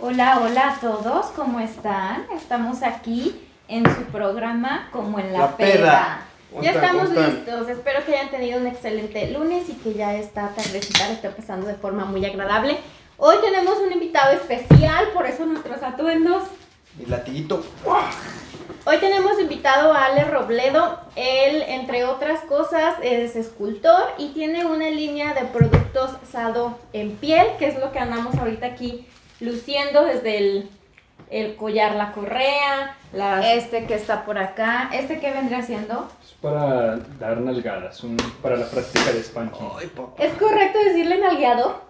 Hola, hola a todos, ¿cómo están? Estamos aquí en su programa como en la, La peda. peda. ¿Cómo Ya estamos listos. Espero que hayan tenido un excelente lunes y que ya esta tardecita esté pasando de forma muy agradable. Hoy tenemos un invitado especial, por eso nuestros atuendos. Mi latiguito. Hoy tenemos invitado a Ale Robledo. Él, entre otras cosas, es escultor y tiene una línea de productos Sado en piel, que es lo que andamos ahorita aquí luciendo desde el, el collar, la correa, las... Este que está por acá, ¿este que vendría siendo? Es para dar nalgadas, un- para la práctica de spanking. ¿Es correcto decirle nalgueado?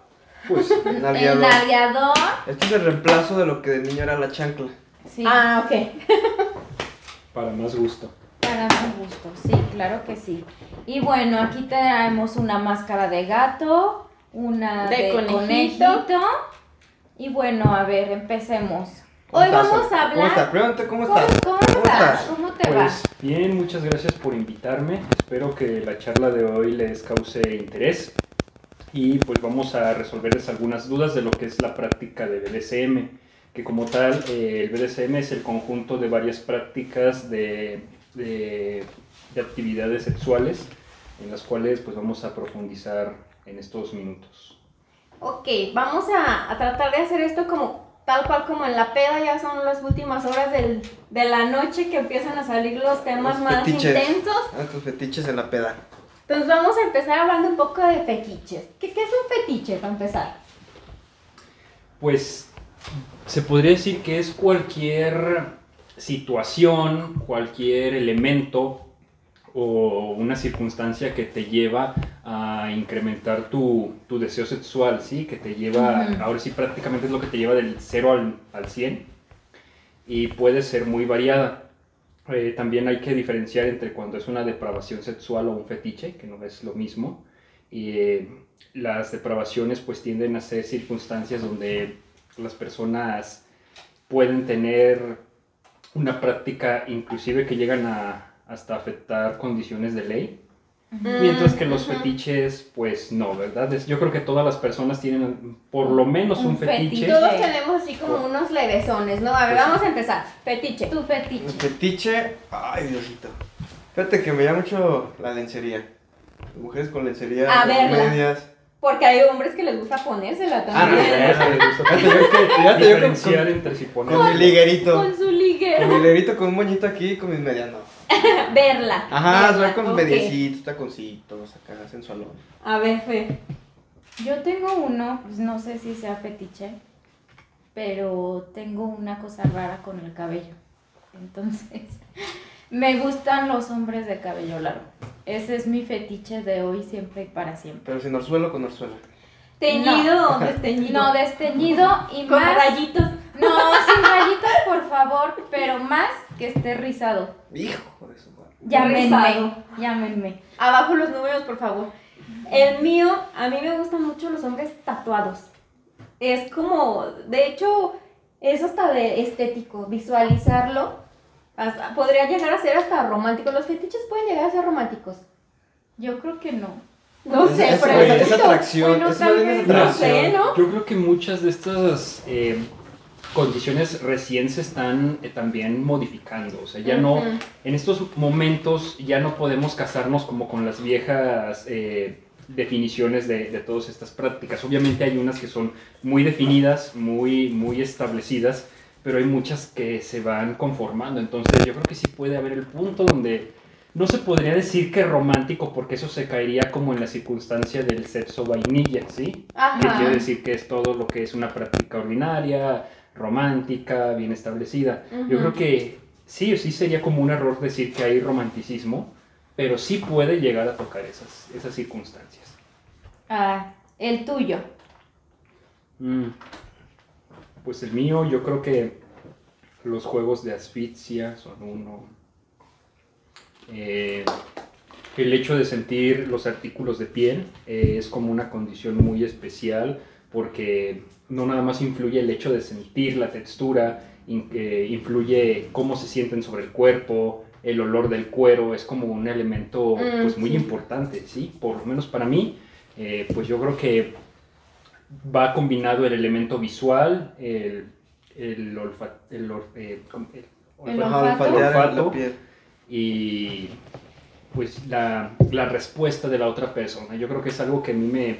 Pues El Nalgueador. nalgueador. Este es el reemplazo de lo que de niño era la chancla. Sí, Ah, ok. para más gusto. para mi gusto, sí, claro que sí. Y bueno, aquí tenemos una máscara de gato, una De de, conejito. conejito. Y bueno, a ver, empecemos. ¿Cómo Hoy estás, vamos a hablar- ¿Cómo estás? Pregúntate, ¿cómo ¿Cómo, estás? cómo ¿Cómo estás? estás? ¿Cómo te va? Pues bien, muchas gracias por invitarme. Espero que la charla de hoy les cause interés. Y pues vamos a resolverles algunas dudas de lo que es la práctica de BDSM. Que como tal, eh, el BDSM es el conjunto de varias prácticas de, de- de actividades sexuales en las cuales pues vamos a profundizar en estos minutos. Ok, vamos a, a tratar de hacer esto como tal cual como en la peda, ya son las últimas horas del- de la noche que empiezan a salir los temas Los más fetiches. intensos. Ah, tus fetiches en la peda. Entonces vamos a empezar hablando un poco de fetiches. ¿Qué, qué es un fetiche para empezar? Pues se podría decir que es cualquier situación, cualquier elemento o una circunstancia que te lleva a incrementar tu, tu deseo sexual, ¿sí? Que te lleva, ahora sí prácticamente es lo que te lleva del 0 al, al 100 y puede ser muy variada. Eh, también hay que diferenciar entre cuando es una depravación sexual o un fetiche, que no es lo mismo. Y eh, las depravaciones pues tienden a ser circunstancias donde las personas pueden tener una práctica inclusive que llegan a hasta afectar condiciones de ley, mientras que los fetiches pues no, ¿verdad? Yo creo que todas las personas tienen por lo menos un, Un fetiche. fetiche. Todos tenemos así como unos levesones, ¿no? A ver, Pues sí. vamos a empezar. Fetiche. Tu Un fetiche. fetiche. Ay, Diosito. Fíjate que me llama mucho la lencería. Mujeres con lencería, A medias. Porque hay hombres que les gusta ponérsela Ah, no, también. Es que les gusta Fíjate yo que- fíjate yo con- diferenciar con- entre si poner Con mi liguerito. Con su ligue. Con mi liguerito, con un moñito aquí y con mis medias, no. Verla. Ajá, verla, con sus ok. mediecitos, taconcitos, acá, sensualón. A ver, Fe. Yo tengo uno, pues no sé si sea fetiche, pero tengo una cosa rara con el cabello. Entonces, me gustan los hombres de cabello largo. Ese es mi fetiche de hoy, siempre y para siempre. Pero sin orzuelo con orzuelo. ¿Teñido o desteñido? No, desteñido y Con más. rayitos. No, sin rayitos, por favor, pero más que esté rizado. Hijo. Llámenme, llámenme. Abajo los números, por favor. El mío, a mí me gustan mucho los hombres tatuados. Es como, de hecho, es hasta de estético, visualizarlo. hasta- podría llegar a ser hasta romántico. Los fetiches pueden llegar a ser románticos. Yo creo que no. No Es- sé, es, pero es, atracción. Bueno, es vez. es No atracción. sé, ¿no? Yo creo que muchas de estas eh, condiciones recién se están eh, también modificando. O sea, ya no, en estos momentos ya no podemos casarnos como con las viejas eh, definiciones de, de todas estas prácticas. Obviamente hay unas que son muy definidas, muy, muy establecidas, pero hay muchas que se van conformando. Entonces yo creo que sí puede haber el punto donde no se podría decir que romántico porque eso se caería como en la circunstancia del sexo vainilla, ¿sí? Que Ajá. quiere decir que es todo lo que es una práctica ordinaria, romántica, bien establecida. Yo creo que sí o sí sería como un error decir que hay romanticismo, pero sí puede llegar a tocar esas, esas circunstancias. Ah, el tuyo. Mm. Pues el mío, yo creo que los juegos de asfixia son uno. Eh, el hecho de sentir los artículos de piel eh, es como una condición muy especial porque no nada más influye el hecho de sentir la textura, in- eh, influye cómo se sienten sobre el cuerpo, el olor del cuero, es como un elemento Mm, pues muy sí. importante, ¿sí? Por lo menos para mí, eh, pues yo creo que va combinado el elemento visual, el, el, olfa- el, or- eh, el olfato. y pues la, la respuesta de la otra persona. Yo creo que es algo que a mí me,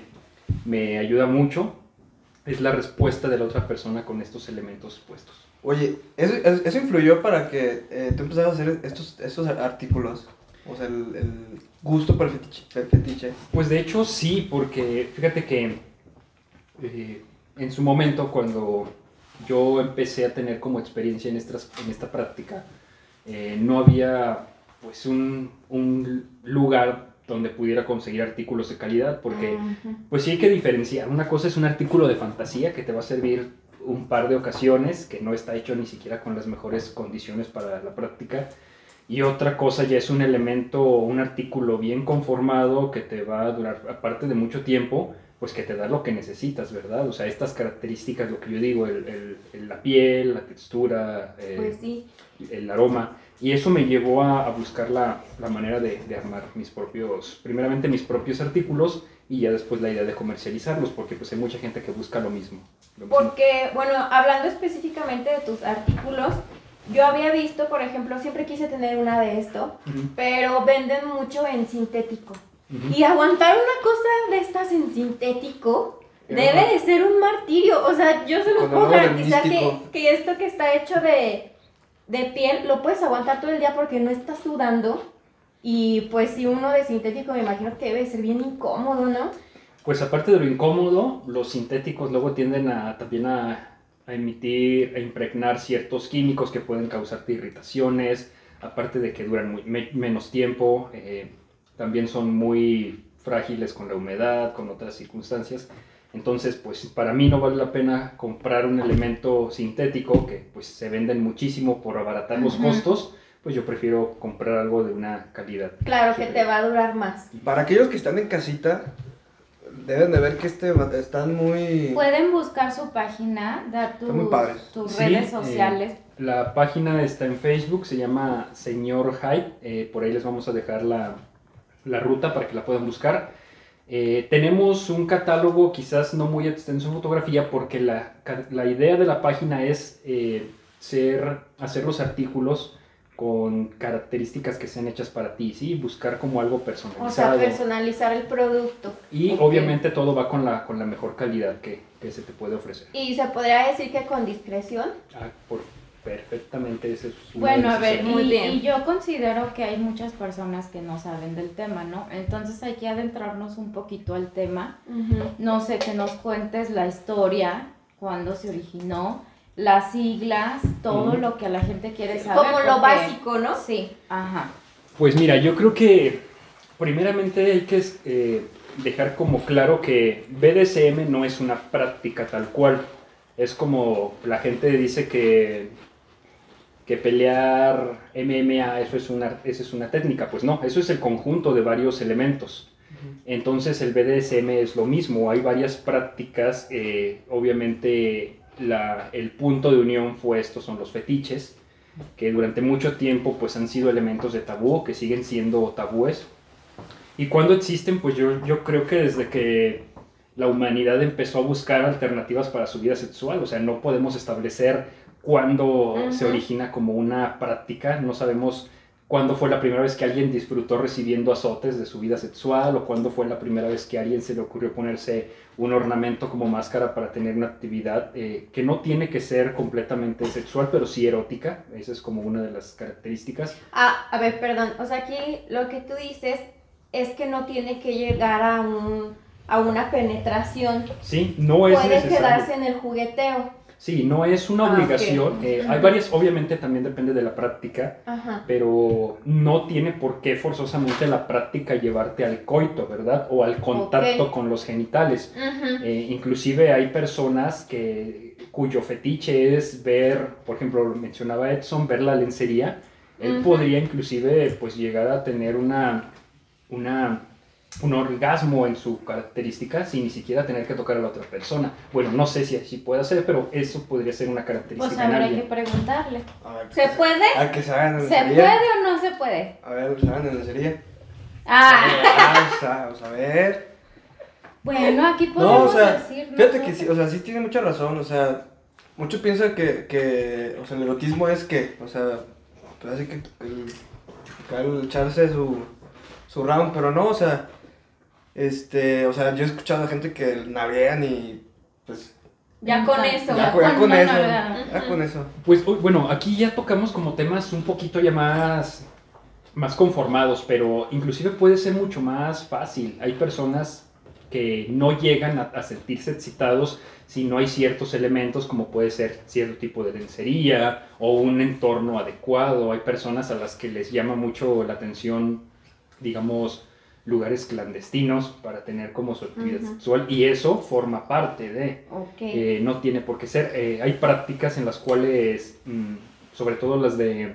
me ayuda mucho, es la respuesta de la otra persona con estos elementos puestos. Oye, ¿eso, eso- influyó para que eh, tú empezaras a hacer estos, estos artículos? O sea, el, el gusto por el fetiche, el fetiche. Pues de hecho sí, porque fíjate que eh, en su momento cuando yo empecé a tener como experiencia en, estas, en esta práctica, eh, no había pues un, un lugar donde pudiera conseguir artículos de calidad, porque pues sí hay que diferenciar. Una cosa es un artículo de fantasía que te va a servir un par de ocasiones, que no está hecho ni siquiera con las mejores condiciones para la práctica. Y otra cosa ya es un elemento, un artículo bien conformado que te va a durar, aparte de mucho tiempo, pues que te da lo que necesitas, ¿verdad? O sea, estas características, lo que yo digo, el- la piel, la textura, eh, Pues sí. el aroma. Y eso me llevó a, a buscar la, la manera de, de armar mis propios, primeramente mis propios artículos y ya después la idea de comercializarlos, porque pues hay mucha gente que busca lo mismo. lo mismo. Porque, bueno, hablando específicamente de tus artículos, yo había visto, por ejemplo, siempre quise tener una de esto, pero venden mucho en sintético. Y aguantar una cosa de estas en sintético debe de ser un martirio. O sea, yo se los puedo garantizar que, que esto que está hecho de, de piel lo puedes aguantar todo el día porque no estás sudando. Y pues si uno de sintético me imagino que debe ser bien incómodo, ¿no? Pues aparte de lo incómodo, los sintéticos luego tienden a también a, emitir, a impregnar ciertos químicos que pueden causarte irritaciones, aparte de que duran muy- me- menos tiempo, eh, también son muy frágiles con la humedad, con otras circunstancias. Entonces, pues para mí no vale la pena comprar un elemento sintético que pues se venden muchísimo por abaratar los Ujú. costos, pues yo prefiero comprar algo de una calidad. Claro que te va a durar más. Para aquellos que están en casita, deben de ver que este están muy... Pueden buscar su página, dar tus, Están muy padres. tus Sí, redes eh, sociales. La página está en Facebook, se llama Señor Hype. eh, por ahí les vamos a dejar la, la ruta para que la puedan buscar. Eh, tenemos un catálogo quizás no muy extenso en fotografía porque la, la idea de la página es eh, ser, hacer los artículos con características que sean hechas para ti, ¿sí? Buscar como algo O sea, personalizado. personalizar el producto. y obviamente todo va con la, con la mejor calidad que, que se te puede ofrecer. Y se podría decir que con discreción. Ah, por, perfectamente, ese es Bueno, de a ver, Muy y, bien. y yo considero que hay muchas personas que no saben del tema, ¿no? Entonces hay que adentrarnos un poquito al tema. No sé, que nos cuentes la historia, cuándo se originó, las siglas, todo lo que la gente quiere saber. Como lo básico, ¿no? Sí, ajá. Pues mira, yo creo que primeramente hay que eh, dejar como claro que BDSM no es una práctica tal cual. Es como la gente dice que, que pelear MMA, eso es, una, eso es una técnica. Pues no, eso es el conjunto de varios elementos. Entonces el BDSM es lo mismo, hay varias prácticas, eh, obviamente la- el punto de unión fue estos son los fetiches, que durante mucho tiempo pues han sido elementos de tabú, que siguen siendo tabúes. Y cuando existen, pues yo, yo creo que desde que la humanidad empezó a buscar alternativas para su vida sexual, o sea, no podemos establecer cuándo se Ujú. origina como una práctica, no sabemos cuándo fue la primera vez que alguien disfrutó recibiendo azotes de su vida sexual o cuándo fue la primera vez que a alguien se le ocurrió ponerse un ornamento como máscara para tener una actividad eh, que no tiene que ser completamente sexual, pero sí erótica. Esa es como una de las características. Ah, a ver, perdón. O sea, aquí lo que tú dices es que no tiene que llegar a un a una penetración. Sí, no es Puede necesario. quedarse en el jugueteo. Sí, no es una Ah, obligación. eh, hay varias, obviamente también depende de la práctica, Ajá. pero no tiene por qué forzosamente la práctica llevarte al coito, ¿verdad? O al contacto con los genitales. Ujú. Eh, inclusive hay personas que, cuyo fetiche es ver, por ejemplo, lo mencionaba Edson, ver la lencería. Él podría inclusive pues llegar a tener una, una, un orgasmo en su característica sin ni siquiera tener que tocar a la otra persona. Bueno, no sé si así puede ser, pero eso podría ser una característica Pues habrá alguien. que preguntarle. A ver, ¿Se puede? A que se hagan en ¿Se puede o no se puede? A ver, se hagan en lencería. Ah, Ah, vamos a ver. bueno, aquí No, podemos o sea, decir. fíjate que sí, o sea, sí tiene mucha razón, o sea, muchos piensan que, que, o sea, el erotismo es que, o sea, pues así que el, acá el echarse su, su round, pero no, o sea, este, o sea, yo he escuchado a gente que navegan y, pues, Ya con eso. ya, Ya con- ya con con una eso, ya con eso. Pues uy, bueno, aquí ya tocamos como temas un poquito ya más, más conformados, pero inclusive puede ser mucho más fácil. Hay personas que no llegan a, a sentirse excitados si no hay ciertos elementos como puede ser cierto tipo de lencería o un entorno adecuado. Hay personas a las que les llama mucho la atención, digamos, lugares clandestinos para tener como su actividad sexual y eso forma parte de... Eh, no tiene por qué ser. Eh, hay prácticas en las cuales, mm, sobre todo las de,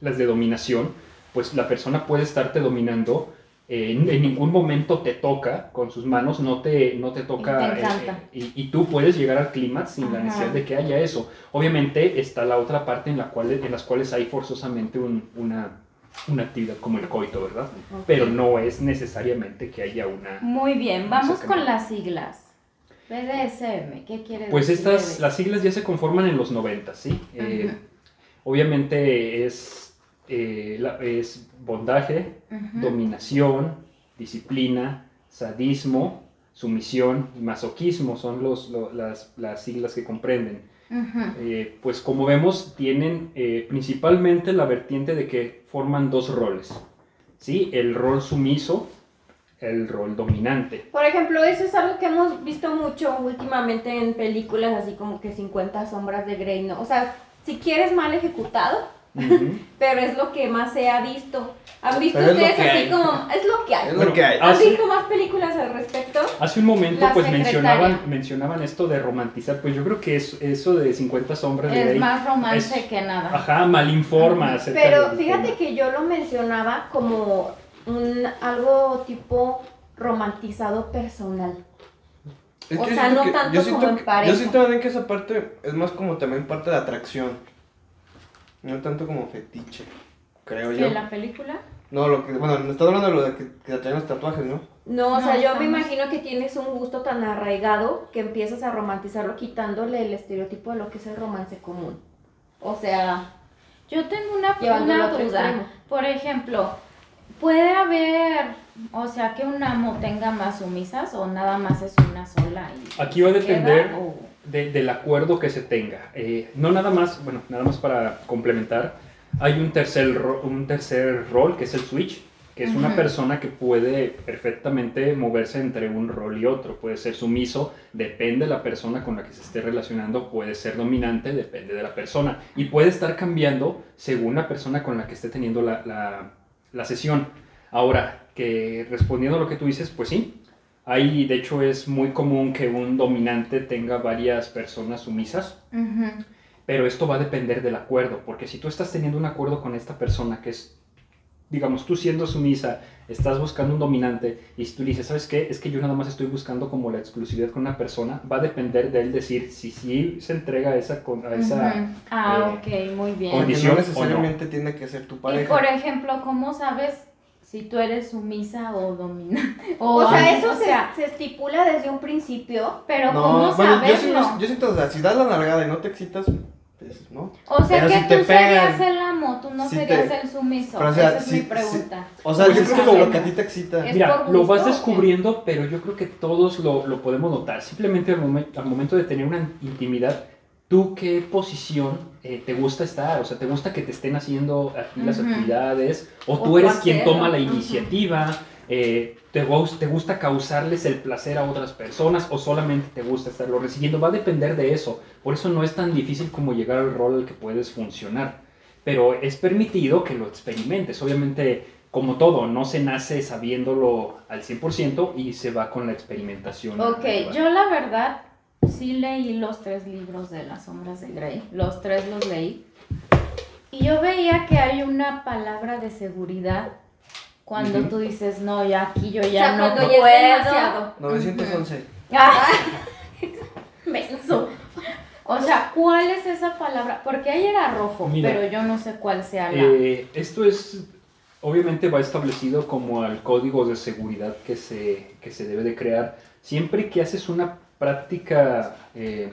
las de dominación, pues la persona puede estarte dominando. eh, en, en ningún momento te toca con sus manos, no te, no te toca. Y te y, y tú puedes llegar al clímax sin la necesidad de que haya eso. Obviamente está la otra parte en la cual, en las cuales hay forzosamente un- una, una actividad como el coito, ¿verdad? Pero no es necesariamente que haya una. Muy bien, vamos con las siglas. BDSM, ¿qué quiere Pues decir? estas, BDSM? las siglas ya se conforman en los 90, ¿sí? Eh. Obviamente es, eh, la- es bondaje, dominación, disciplina, sadismo, sumisión y masoquismo son los, lo- las, las siglas que comprenden. Eh, pues como vemos, tienen principalmente la vertiente de que forman dos roles, ¿sí? El rol sumiso, el rol dominante. Por ejemplo, eso es algo que hemos visto mucho últimamente en películas, así como que 50 sombras de Grey, ¿no? O sea, si quieres mal ejecutado, Pero es lo que más se ha visto. ¿Han visto Pero es ustedes así hay. como, es lo que hay? Es Bueno, lo que hay. ¿Han sí. visto más películas al respecto? Hace un momento La pues secretaria. mencionaban, mencionaban esto de romantizar, pues yo creo que es, eso de 50 sombras de Es más romance es- que nada. ajá, malinforma acerca Pero fíjate tema. que yo lo mencionaba como un algo tipo romantizado personal. Es O que sea, no que- tanto yo siento como en pareja. Yo siento también que esa parte es más como también parte de atracción. No tanto como fetiche, creo ¿Que yo. la película? No, lo que, bueno, me estás hablando de lo de que, que atraen los tatuajes, ¿no? No, o No, sea, yo me imagino que tienes un gusto tan arraigado que empiezas a romantizarlo quitándole el estereotipo de lo que es el romance común. O sea, Yo tengo una, una duda. Por ejemplo, ¿puede haber, o sea, que un amo tenga más sumisas o nada más es una sola? y Aquí va a queda, depender o- de- del acuerdo que se tenga. Eh, no nada más, bueno, nada más para complementar, hay un tercer, un tercer rol que es el switch, que es una Ujú. persona que puede perfectamente moverse entre un rol y otro. Puede ser sumiso, depende de la persona con la que se esté relacionando, puede ser dominante, depende de la persona. Y puede estar cambiando según la persona con la que esté teniendo la, la- la sesión. Ahora, que respondiendo a lo que tú dices, pues sí. Hay, de hecho, es muy común que un dominante tenga varias personas sumisas. Pero esto va a depender del acuerdo, porque si tú estás teniendo un acuerdo con esta persona que es, digamos, tú siendo sumisa, estás buscando un dominante y si tú dices, ¿sabes qué? Es que yo nada más estoy buscando como la exclusividad con una persona, va a depender de él decir si sí se entrega a esa... con- a esa. Ah, eh, ok, muy bien. Condición no o no. necesariamente tiene que ser tu Y pareja. por ejemplo, ¿cómo sabes si tú eres sumisa o dominante? O, o sea, eso o se, sea, se estipula desde un principio. pero no, ¿cómo bueno, saberlo? yo siento, o sea, si das la nalgada y no te excitas, pues, ¿no? O sea Pero que si te tú serías el amo, tú no si serías te- el sumiso. Pero, o sea, Esa es si- mi si- pregunta. O sea, Pues yo es creo que lo que a ti te excita. Mira, lo vas descubriendo, pero yo creo que todos lo, lo podemos notar. Simplemente al, momen- al momento de tener una intimidad, ¿tú qué posición eh, te gusta estar? O sea, ¿te gusta que te estén haciendo aquí las Ujú. actividades? ¿O O tú eres quien toma la iniciativa? Eh, ¿te, ¿Te gusta causarles el placer a otras personas o solamente te gusta estarlo recibiendo? Va a depender de eso. Por eso no es tan difícil como llegar al rol al que puedes funcionar. Pero es permitido que lo experimentes. Obviamente, como todo, no se nace sabiéndolo al 100% y se va con la experimentación. Ok, yo la verdad sí leí los tres libros de las sombras de Grey, los tres los leí. Y yo veía que hay una palabra de seguridad cuando Ujú. tú dices, no, ya aquí yo o ya sea, no cuando puedo. ya es demasiado. 911. Ah, menso. O sea, ¿cuál es esa palabra? Porque ahí era rojo, Mira, pero yo no sé cuál sea la... Eh, esto es, obviamente va establecido como al código de seguridad que se, que se debe de crear. Siempre que haces una práctica eh,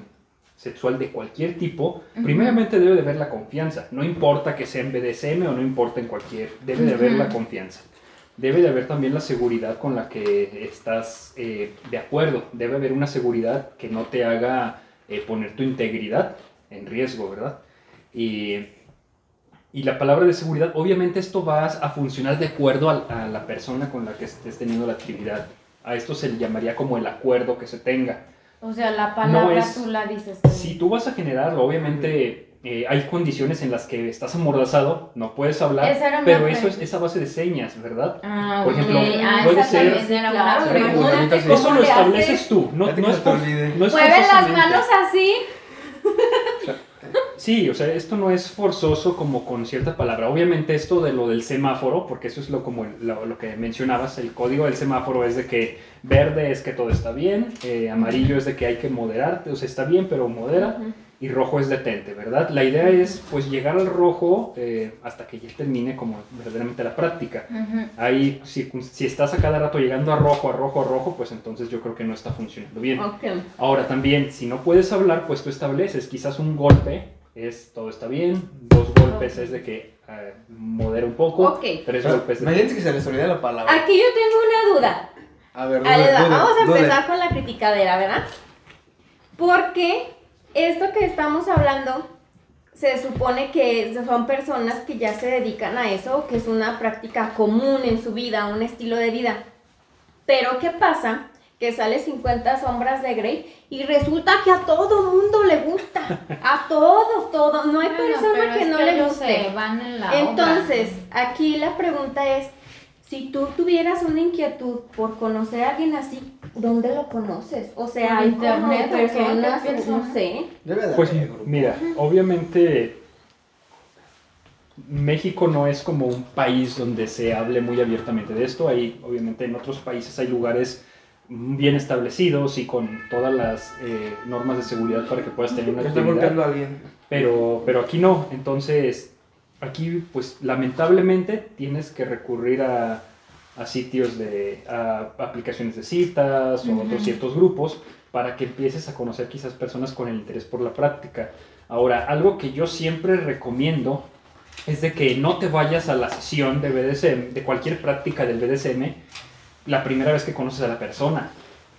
sexual de cualquier tipo, primeramente debe de haber la confianza. No importa que sea en BDSM o no importa en cualquier, debe de haber la confianza. Debe de haber también la seguridad con la que estás eh, de acuerdo. Debe haber una seguridad que no te haga eh, poner tu integridad en riesgo, ¿verdad? Y, y la palabra de seguridad, obviamente esto va a funcionar de acuerdo a, a la persona con la que estés teniendo la actividad. A esto se le llamaría como el acuerdo que se tenga. O sea, la palabra es- tú la dices. Si tú vas a generar, obviamente eh, hay condiciones en las que estás amordazado, no puedes hablar, Esa era una pero eso es esa base de señas, ¿verdad? Ah, Por ok. ejemplo, ah, puede ser- también Claro, una Era como pregunta. ahorita sí. ¿Cómo Eso lo le estableces haces? tú, no, no no es, por- no es Mueven las manos así. Sí, o sea, esto no es forzoso como con cierta palabra. Obviamente esto de lo del semáforo, porque eso es lo, como lo, que mencionabas, el código del semáforo es de que verde es que todo está bien, eh, amarillo es de que hay que moderarte, o sea, está bien, pero modera. Y rojo es detente, ¿verdad? La idea es pues llegar al rojo eh, hasta que ya termine como verdaderamente la práctica. Ujú. Ahí, si, si estás a cada rato llegando a rojo, a rojo, a rojo, pues entonces yo creo que no está funcionando bien. Ok. Ahora también, si no puedes hablar, pues tú estableces quizás un golpe, es todo está bien, dos golpes es de que eh, modera un poco, Ok. tres Pero, golpes de... Imagínense que se les olvida la palabra. Aquí yo tengo una duda. A ver, Ale, dude, dude, vamos a dude. empezar con la criticadera, ¿verdad? Porque esto que estamos hablando se supone que son personas que ya se dedican a eso, que es una práctica común en su vida, un estilo de vida. Pero ¿qué pasa? Que sale 50 sombras de Grey y resulta que a todo mundo le gusta. A todo, todo. No hay Bueno, persona que no le guste. se van en la Entonces, obra. aquí la pregunta es, si tú tuvieras una inquietud por conocer a alguien así, ¿dónde lo conoces? O sea, hay internet, personas, ¿Qué no persona? sé. Debe de Pues mira, obviamente México no es como un país donde se hable muy abiertamente de esto. Hay, obviamente en otros países hay lugares bien establecidos y con todas las eh, normas de seguridad para que puedas tener una actividad. golpeando a alguien. Pero, pero aquí no. Entonces, aquí, pues lamentablemente tienes que recurrir a, a sitios de, a aplicaciones de citas o Ujú. otros ciertos grupos para que empieces a conocer quizás personas con el interés por la práctica. Ahora, algo que yo siempre recomiendo es de que no te vayas a la sesión de BDSM, de cualquier práctica del BDSM, la primera vez que conoces a la persona.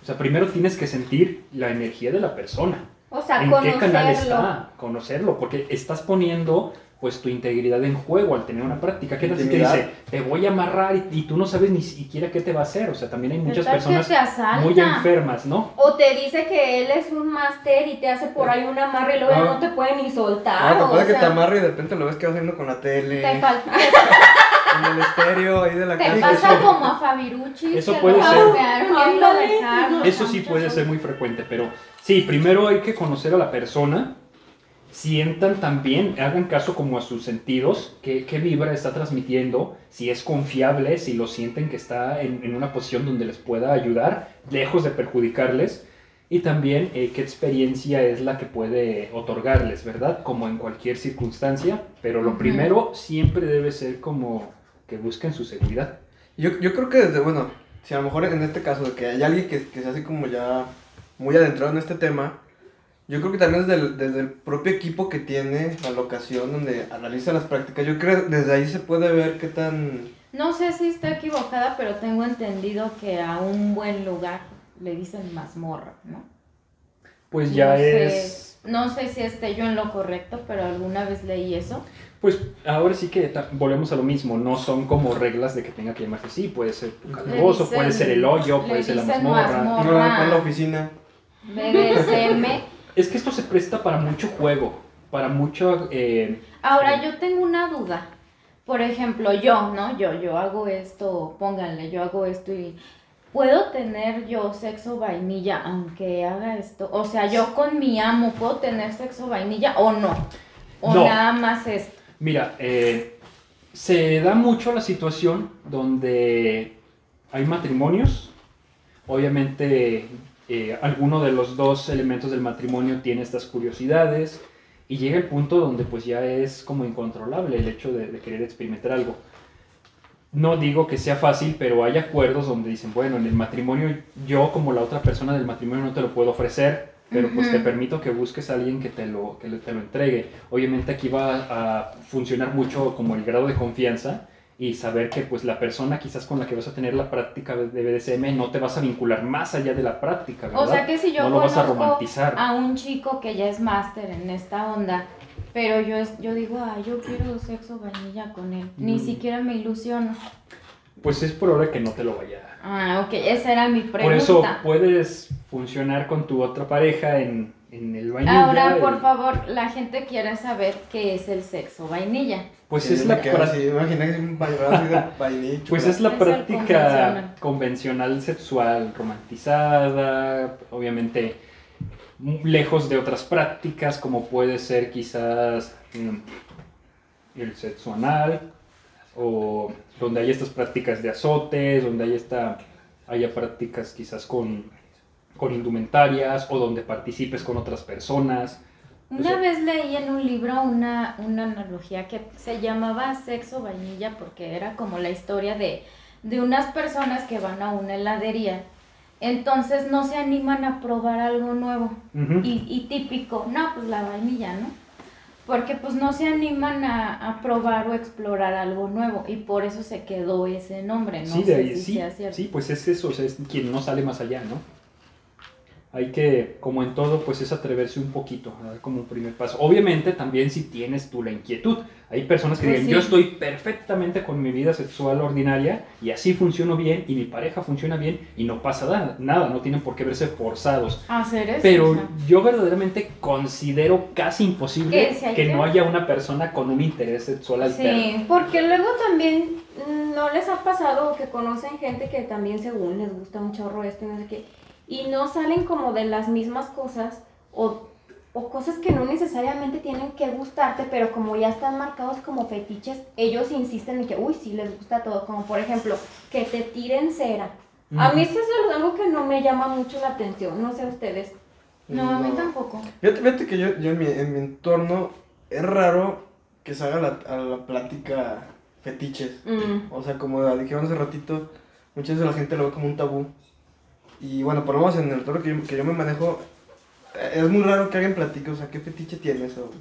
O sea, primero tienes que sentir la energía de la persona. O sea, ¿En qué canal conocerlo. está? Conocerlo, porque estás poniendo pues tu integridad en juego al tener una práctica. ¿Qué tal si te dice, te voy a amarrar y, y tú no sabes ni siquiera qué te va a hacer? O sea, también hay muchas personas te muy enfermas, ¿no? O te dice que él es un máster y te hace por ahí un amarre y luego ya No. te puede ni soltar. Ah, te o puede que te sea, amarre y de repente lo ves que va haciendo con la tele. Te, falta, En el estéreo ahí de la te casa. pasa eso- como a Fabirucci. eso puede lo ser. golpearon y lo Ándale. dejaron. Eso sí puede ser muy frecuente, pero sí, primero hay que conocer a la persona, sientan también, hagan caso como a sus sentidos, qué, qué vibra está transmitiendo, si es confiable, si lo sienten que está en, en una posición donde les pueda ayudar, lejos de perjudicarles, y también eh, qué experiencia es la que puede otorgarles, ¿verdad? Como en cualquier circunstancia, pero lo primero siempre debe ser como que busquen su seguridad. Yo, yo creo que desde, bueno, si a lo mejor en este caso de que hay alguien que, que sea así como ya muy adentrado en este tema, yo creo que también desde el, desde el propio equipo que tiene la locación donde analiza las prácticas, yo creo que desde ahí se puede ver qué tan... No sé si estoy equivocada, pero tengo entendido que a un buen lugar le dicen mazmorra, ¿no? Pues ya no sé- es... no sé si esté yo en lo correcto, pero alguna vez leí eso. Pues ahora sí que volvemos a lo mismo, no son como reglas de que tenga que llamarse así, puede ser tu calabozo, dicen- puede ser el hoyo, puede ser la mazmorra. mazmorra. No, la oficina. BDSM. Es que esto se presta para mucho juego, para mucho... eh, Ahora yo tengo una duda. Por ejemplo, yo, ¿no? Yo, yo hago esto, pónganle, yo hago esto y ¿puedo tener yo sexo vainilla aunque haga esto? O sea, yo con mi amo, ¿puedo tener sexo vainilla o no? O No. nada más esto. Mira, eh, se da mucho la situación donde hay matrimonios, obviamente eh, alguno de los dos elementos del matrimonio tiene estas curiosidades y llega el punto donde pues ya es como incontrolable el hecho de, de querer experimentar algo. No digo que sea fácil, pero hay acuerdos donde dicen, bueno, en el matrimonio yo como la otra persona del matrimonio no te lo puedo ofrecer, pero pues te permito que busques a alguien que te lo, que te lo entregue. Obviamente aquí va a funcionar mucho como el grado de confianza y saber que pues la persona quizás con la que vas a tener la práctica de BDSM no te vas a vincular más allá de la práctica, ¿verdad? O sea que si yo no lo vas a romantizar. a un chico que ya es máster en esta onda, pero yo, es- yo digo, ah, yo quiero sexo vainilla con él. Ni Mm. siquiera me ilusiono. Pues es probable que no te lo vaya a Ah, ok, esa era mi pregunta. Por eso puedes funcionar con tu otra pareja en, en el vainilla. Ahora, y- por favor, la gente quiere saber qué es el sexo vainilla. Pues es la imagina que es un vainilla. Pues es la Es práctica convencional. sexual romantizada, obviamente lejos de otras prácticas como puede ser quizás mm, el sexo anal o donde hay estas prácticas de azotes, donde hay esta, haya prácticas quizás con, con indumentarias o donde participes con otras personas. Una vez leí en un libro una, una analogía que se llamaba sexo vainilla porque era como la historia de, de unas personas que van a una heladería. Entonces no se animan a probar algo nuevo. Y típico, no, pues la vainilla, ¿no? Porque pues no se animan a, a probar o explorar algo nuevo y por eso se quedó ese nombre, no sí, de sé ahí, si sí, sea sí, pues es eso, o sea, es quien no sale más allá, ¿no? Hay que, como en todo, pues es atreverse un poquito, a dar como un primer paso. Obviamente también si tienes tú la inquietud. Hay personas que Pues digan, sí. yo estoy perfectamente con mi vida sexual ordinaria y así funciono bien y mi pareja funciona bien y no pasa nada, nada no tienen por qué verse forzados. Hacer eso. Pero o sea. yo verdaderamente considero casi imposible si que- no haya una persona con un interés sexual alterno. Sí, Porque luego también mm, no les ha pasado que conocen gente que también según les gusta un chorro esto y no sé qué, y no salen como de las mismas cosas o, o cosas que no necesariamente tienen que gustarte, pero como ya están marcados como fetiches, ellos insisten en que, uy, sí les gusta todo, como por ejemplo, que te tiren cera. A mí eso es algo que no me llama mucho la atención, no sé ustedes. no, a mí tampoco. Fíjate, fíjate que yo, yo en, mi, en mi entorno es raro que se haga la, a la plática fetiches. Mm. O sea, como dijeron hace ratito, muchas veces la gente lo ve como un tabú. Y bueno, por lo menos en el entorno que yo, que yo me manejo, eh, es muy raro que alguien platique, o sea, ¿qué fetiche tienes? O,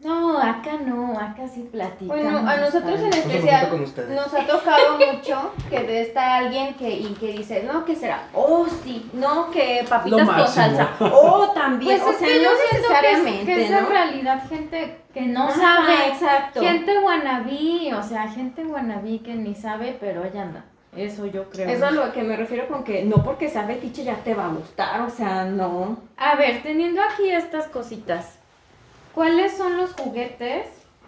No, acá no, acá sí platicamos. Bueno, a nosotros en especial nos ha tocado mucho que de está alguien que, y que dice, no, que será? Oh, sí, no, que papitas con salsa. Oh, también, Pues o es sea, que no siento que es, necesariamente, que es en ¿no? realidad gente que no Ajá, sabe. exacto. Gente wannabe, o sea, gente wannabe que ni sabe, pero allá anda. Eso yo creo. Eso es a lo que me refiero con que no porque sea fetiche ya te va a gustar, o sea, no. A ver, teniendo aquí estas cositas, ¿cuáles son los juguetes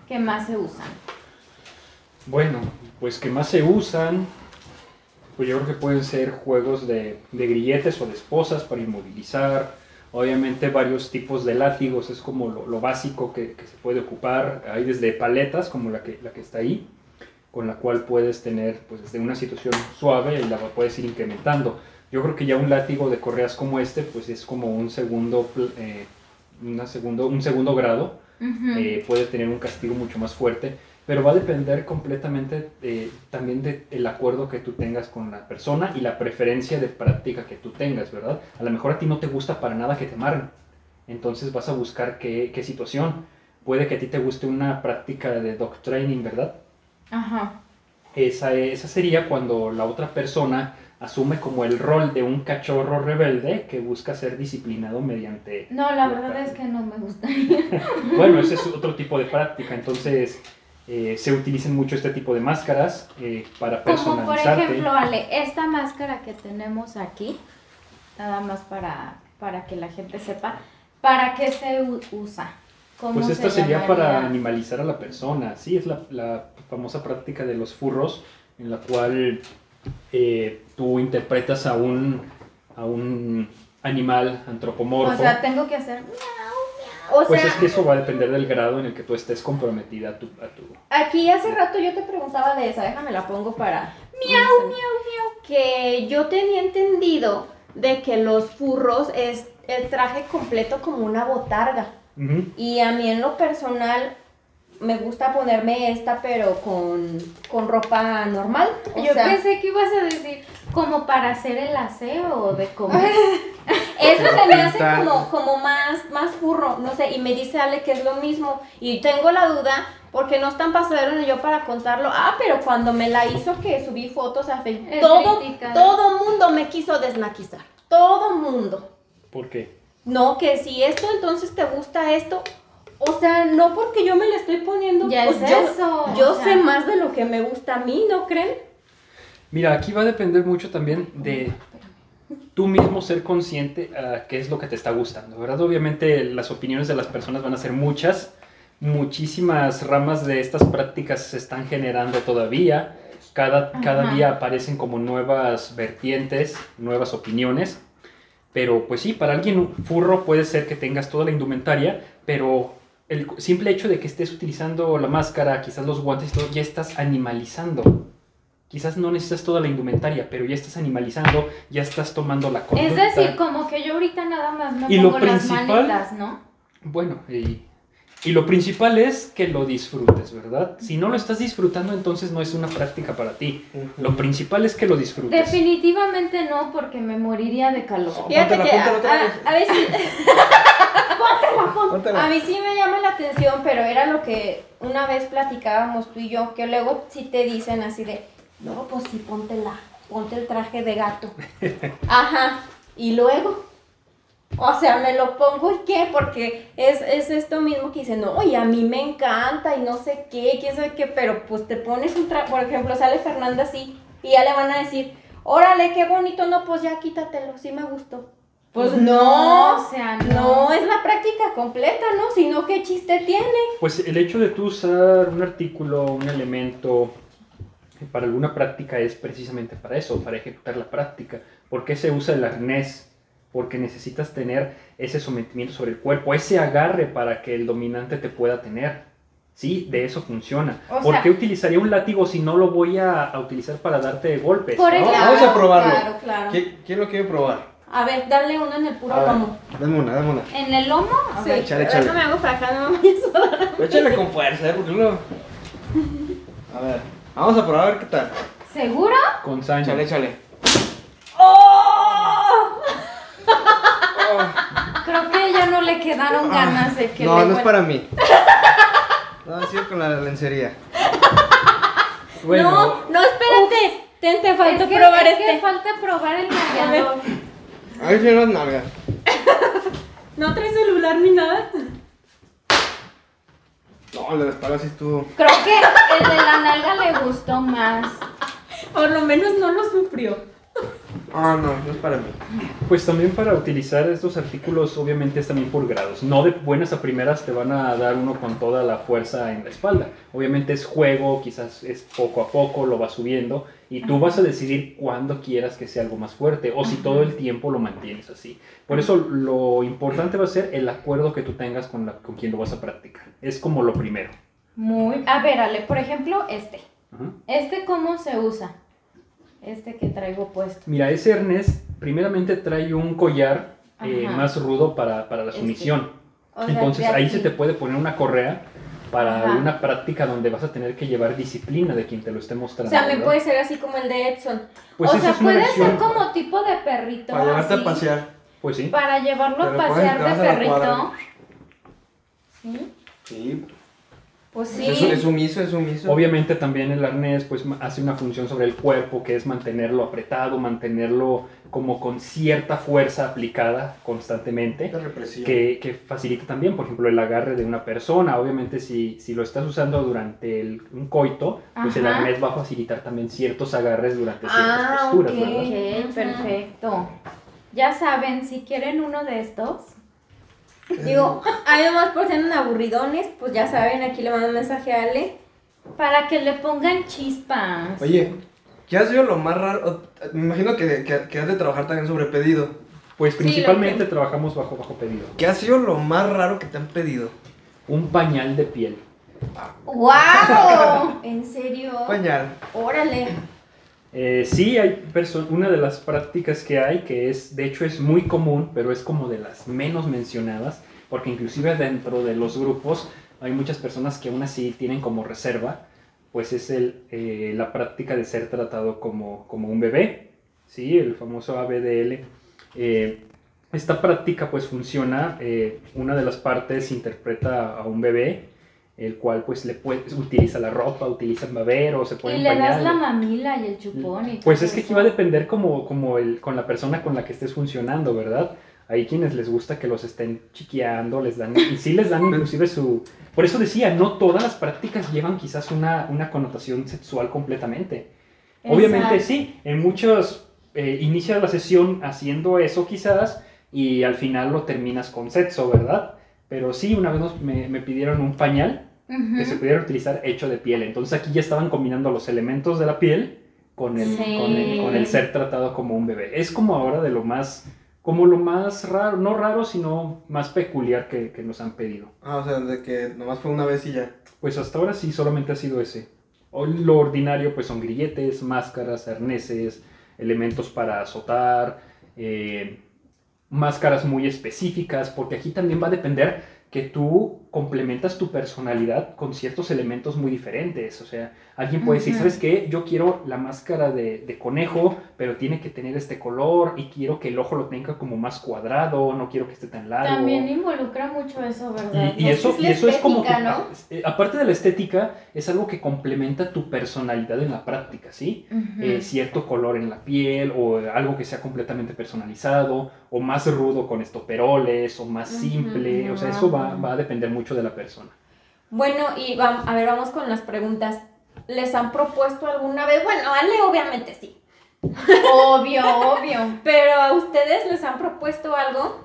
que más se usan? Bueno, pues que más se usan, pues yo creo que pueden ser juegos de, de grilletes o de esposas para inmovilizar. Obviamente varios tipos de látigos, es como lo, lo básico que, que se puede ocupar. Hay desde paletas, como la que, la que está ahí, con la cual puedes tener pues desde una situación suave y la puedes ir incrementando. Yo creo que ya un látigo de correas como este, pues es como un segundo, eh, una segundo, un segundo grado eh, puede tener un castigo mucho más fuerte, pero va a depender completamente eh, también del acuerdo que tú tengas con la persona y la preferencia de práctica que tú tengas, ¿verdad? A lo mejor a ti no te gusta para nada que te amarren, entonces vas a buscar qué, qué situación. Puede que a ti te guste una práctica de dog training, ¿verdad? Ajá. Esa, esa sería cuando la otra persona asume como el rol de un cachorro rebelde que busca ser disciplinado mediante No, la verdad es que no me gustaría. bueno, ese es otro tipo de práctica, entonces eh, se utilizan mucho este tipo de máscaras eh, para Como por personalizarte. ejemplo, Ale, esta máscara que tenemos aquí, nada más para, para que la gente sepa, ¿para qué se usa? ¿Cómo pues se esta sería para animalizar a la persona, sí, es la, la famosa práctica de los furros, en la cual eh, tú interpretas a un, a un animal antropomorfo. O sea, tengo que hacer... O pues sea, es que eso va a depender del grado en el que tú estés comprometida a tu... A tu aquí hace rato yo te preguntaba de esa, déjame la pongo para... Miau, miau, miau. Que yo tenía entendido de que los furros es el traje completo como una botarga. Y a mí en lo personal me gusta ponerme esta, pero con, con ropa normal. O Yo sea, pensé que ibas a decir como para hacer el aseo o de cómo. Eso se me hace como, como más, más furro, no sé, y me dice Ale que es lo mismo. Y tengo la duda, porque no están pasadero ni yo para contarlo. Ah, pero cuando me la hizo que subí fotos a Facebook, Es todo, crítica. todo mundo me quiso desnaquizar. Todo mundo. ¿Por qué? No, que si esto entonces te gusta esto. O sea, no porque yo me la estoy poniendo. Ya pues es yo, eso, Yo o sea. sé más de lo que me gusta a mí, ¿no creen? Mira, aquí va a depender mucho también de tú mismo ser consciente a qué es lo que te está gustando, ¿verdad? Obviamente las opiniones de las personas van a ser muchas, muchísimas ramas de estas prácticas se están generando todavía, cada, cada día aparecen como nuevas vertientes, nuevas opiniones, pero pues sí, para alguien furro puede ser que tengas toda la indumentaria, pero el simple hecho de que estés utilizando la máscara, quizás los guantes y todo, ya estás animalizando. Quizás no necesitas toda la indumentaria, pero ya estás animalizando, ya estás tomando la conducta. Es decir, como que yo ahorita nada más me Y lo pongo las principal- manitas, ¿no? Bueno, y, y lo principal es que lo disfrutes, ¿verdad? Si no lo estás disfrutando, entonces no es una práctica para ti. Lo principal es que lo disfrutes. Definitivamente no, porque me moriría de calor. Fíjate Póntela, que póntela a, a- a veces Póntela. a mí sí me llama la atención, pero era lo que una vez platicábamos tú y yo, que luego sí te dicen así de, no, pues sí, póntela, ponte el traje de gato. Ajá, y luego, o sea, me lo pongo y qué, porque es, es esto mismo que dicen, no, y a mí me encanta y no sé qué, quién sabe qué, pero pues te pones un traje, por ejemplo, sale Fernanda así y ya le van a decir, órale, qué bonito, no, pues ya quítatelo, sí me gustó. Pues no, o sea, no es la práctica completa, ¿no? Sino qué chiste tiene. Pues el hecho de tú usar un artículo, un elemento para alguna práctica es precisamente para eso, para ejecutar la práctica. ¿Por qué se usa el arnés? Porque necesitas tener ese sometimiento sobre el cuerpo, ese agarre para que el dominante te pueda tener. Sí, de eso funciona. O ¿Por sea- qué utilizaría un látigo si no lo voy a, a utilizar para darte golpes? Por ¿no? ejemplo- Vamos a probarlo. Claro, claro. ¿Quién, lo quiere probar? A ver, dale uno en el puro ver, lomo. Dame una, dame una. ¿En el lomo? A Sí, ver. échale, échale. déjame hago para acá, no me vayas a. Échale con fuerza, ¿eh? Porque luego... A ver, vamos a probar a ver qué tal. ¿Seguro? Con saña. Échale, échale. ¡Oh! Creo que ya no le quedaron ganas de que No, le no es para mí. No, sigo con la lencería. Bueno, No, no, espérate. Ten, te falta Es que, probar es que este. falta probar el rallador. A ver si no es nalga. No traes celular ni nada. No, el de la espalda sí estuvo. Creo que el de la nalga le gustó más. Por lo menos no lo sufrió. Ah, no, no es para mí. Pues también para utilizar estos artículos obviamente es también por grados. No de buenas a primeras te van a dar uno con toda la fuerza en la espalda. Obviamente es juego, quizás es poco a poco, lo vas subiendo y tú vas a decidir cuándo quieras que sea algo más fuerte o si todo el tiempo lo mantienes así. Por eso lo importante va a ser el acuerdo que tú tengas con, la, con quien lo vas a practicar. Es como lo primero. Muy. A ver, Ale, por ejemplo, este. Ajá. ¿Este cómo se usa? Este que traigo puesto. Mira, ese arnés primeramente trae un collar eh, más rudo para, para la Este. sumisión. O sea, Entonces ahí se te puede poner una correa para Ajá. una práctica donde vas a tener que llevar disciplina de quien te lo esté O mostrando. sea, me ¿verdad? puede ser así como el de Edson. Pues o sea, puede ser como tipo de perrito. Para llevarte así, a pasear. Pues sí. Para llevarlo a pasear de perrito. ¿Sí? Sí. Pues sí. Es, es sumiso, es sumiso. Obviamente también el arnés pues hace una función sobre el cuerpo que es mantenerlo apretado, mantenerlo como con cierta fuerza aplicada constantemente. Que, que facilita también, por ejemplo, el agarre de una persona. Obviamente, si, si lo estás usando durante el- un coito, pues el arnés va a facilitar también ciertos agarres durante ciertas Ah, posturas, ok. ¿verdad? Ok, perfecto. Ya saben, si quieren uno de estos, Digo, ahí nomás por ser aburridones, pues ya saben, aquí le mando un mensaje a Ale. para que le pongan chispas. Oye, ¿qué ha sido lo más raro? Me imagino que, que, que has de trabajar también sobre pedido. Pues Sí, principalmente trabajamos bajo, bajo pedido. ¿Qué ha sido lo más raro que te han pedido? Un pañal de piel. ¡Wow! ¿En serio? Pañal. Órale. Eh, sí, hay una de las prácticas que hay que es, de hecho es muy común, pero es como de las menos mencionadas, porque inclusive dentro de los grupos hay muchas personas que aún así tienen como reserva, pues es el, eh, la práctica de ser tratado como, como un bebé, ¿sí? El famoso ABDL. Eh, esta práctica pues funciona, eh, una de las partes interpreta a un bebé, el cual pues le puede, utiliza la ropa, utiliza el babero, se pone Y le das pañal. la mamila y el chupón y Pues es que aquí va a depender como, como el, con la persona con la que estés funcionando, ¿verdad? Hay quienes les gusta que los estén chiqueando, les dan, y sí les dan inclusive su... Por eso decía, no todas las prácticas llevan quizás una, una connotación sexual completamente. Obviamente Exacto. sí, en muchos eh, inicias la sesión haciendo eso quizás y al final lo terminas con sexo, ¿verdad? Pero sí, una vez nos- me, me pidieron un pañal Que se pudiera utilizar hecho de piel. Entonces aquí ya estaban combinando los elementos de la piel con el, Sí. con el, con el ser tratado como un bebé. Es como ahora de lo más, como lo más raro, no raro, sino más peculiar que, que nos han pedido. Ah, o sea, de que nomás fue una vez y ya. Pues hasta ahora sí, solamente ha sido ese. O lo ordinario pues son grilletes, máscaras, arneses, elementos para azotar, eh, máscaras muy específicas, porque aquí también va a depender que tú complementas tu personalidad con ciertos elementos muy diferentes. O sea, alguien puede decir. ¿sabes qué? Yo quiero la máscara de, de conejo, pero tiene que tener este color y quiero que el ojo lo tenga como más cuadrado, no quiero que esté tan largo. También involucra mucho eso, ¿verdad? Y, y Es eso, es y eso es como que, eh, aparte de la estética, es algo que complementa tu personalidad en la práctica, ¿sí? Eh, cierto color en la piel o algo que sea completamente personalizado o más rudo con estoperoles o más simple, o sea, eso va, va a depender mucho de la persona. Bueno, y vam- a ver, vamos con las preguntas. ¿Les han propuesto alguna vez? Bueno, a Ale obviamente sí. Obvio, obvio. Pero a ustedes les han propuesto algo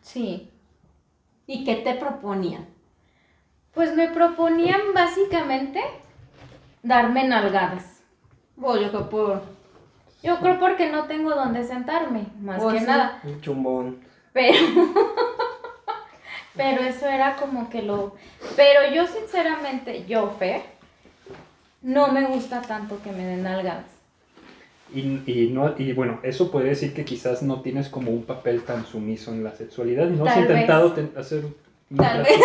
Sí. y qué te proponían. Pues me proponían básicamente darme nalgadas. Bueno, yo creo por... Yo creo porque no tengo donde sentarme, más Pues que sí. nada. Un chumbón. Pero, pero eso era como que lo... Pero yo sinceramente, yo, Fer, no me gusta tanto que me den nalgadas. Y, y no, y bueno, eso puede decir que quizás no tienes como un papel tan sumiso en la sexualidad. ¿No has Tal intentado ten- hacer Tal vez,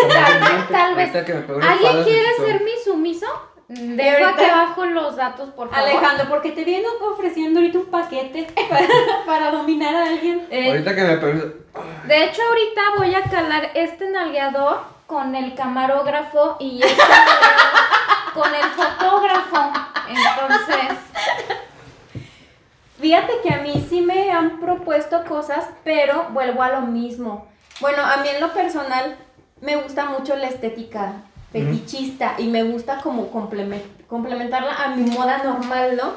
Tal vez, tal vez. ¿Alguien quiere ser mi sumiso? Dejo ahorita- aquí abajo los datos, por favor. Alejandro, porque te viene ofreciendo ahorita un paquete para, para dominar a alguien. Eh, Ahorita que me. De hecho, ahorita voy a calar este nalgueador con el camarógrafo y este con el fotógrafo. Entonces, Fíjate que a mí sí me han propuesto cosas, pero vuelvo a lo mismo. Bueno, a mí en lo personal me gusta mucho la estética fetichista y me gusta como complemen- complementarla a mi moda normal, ¿no?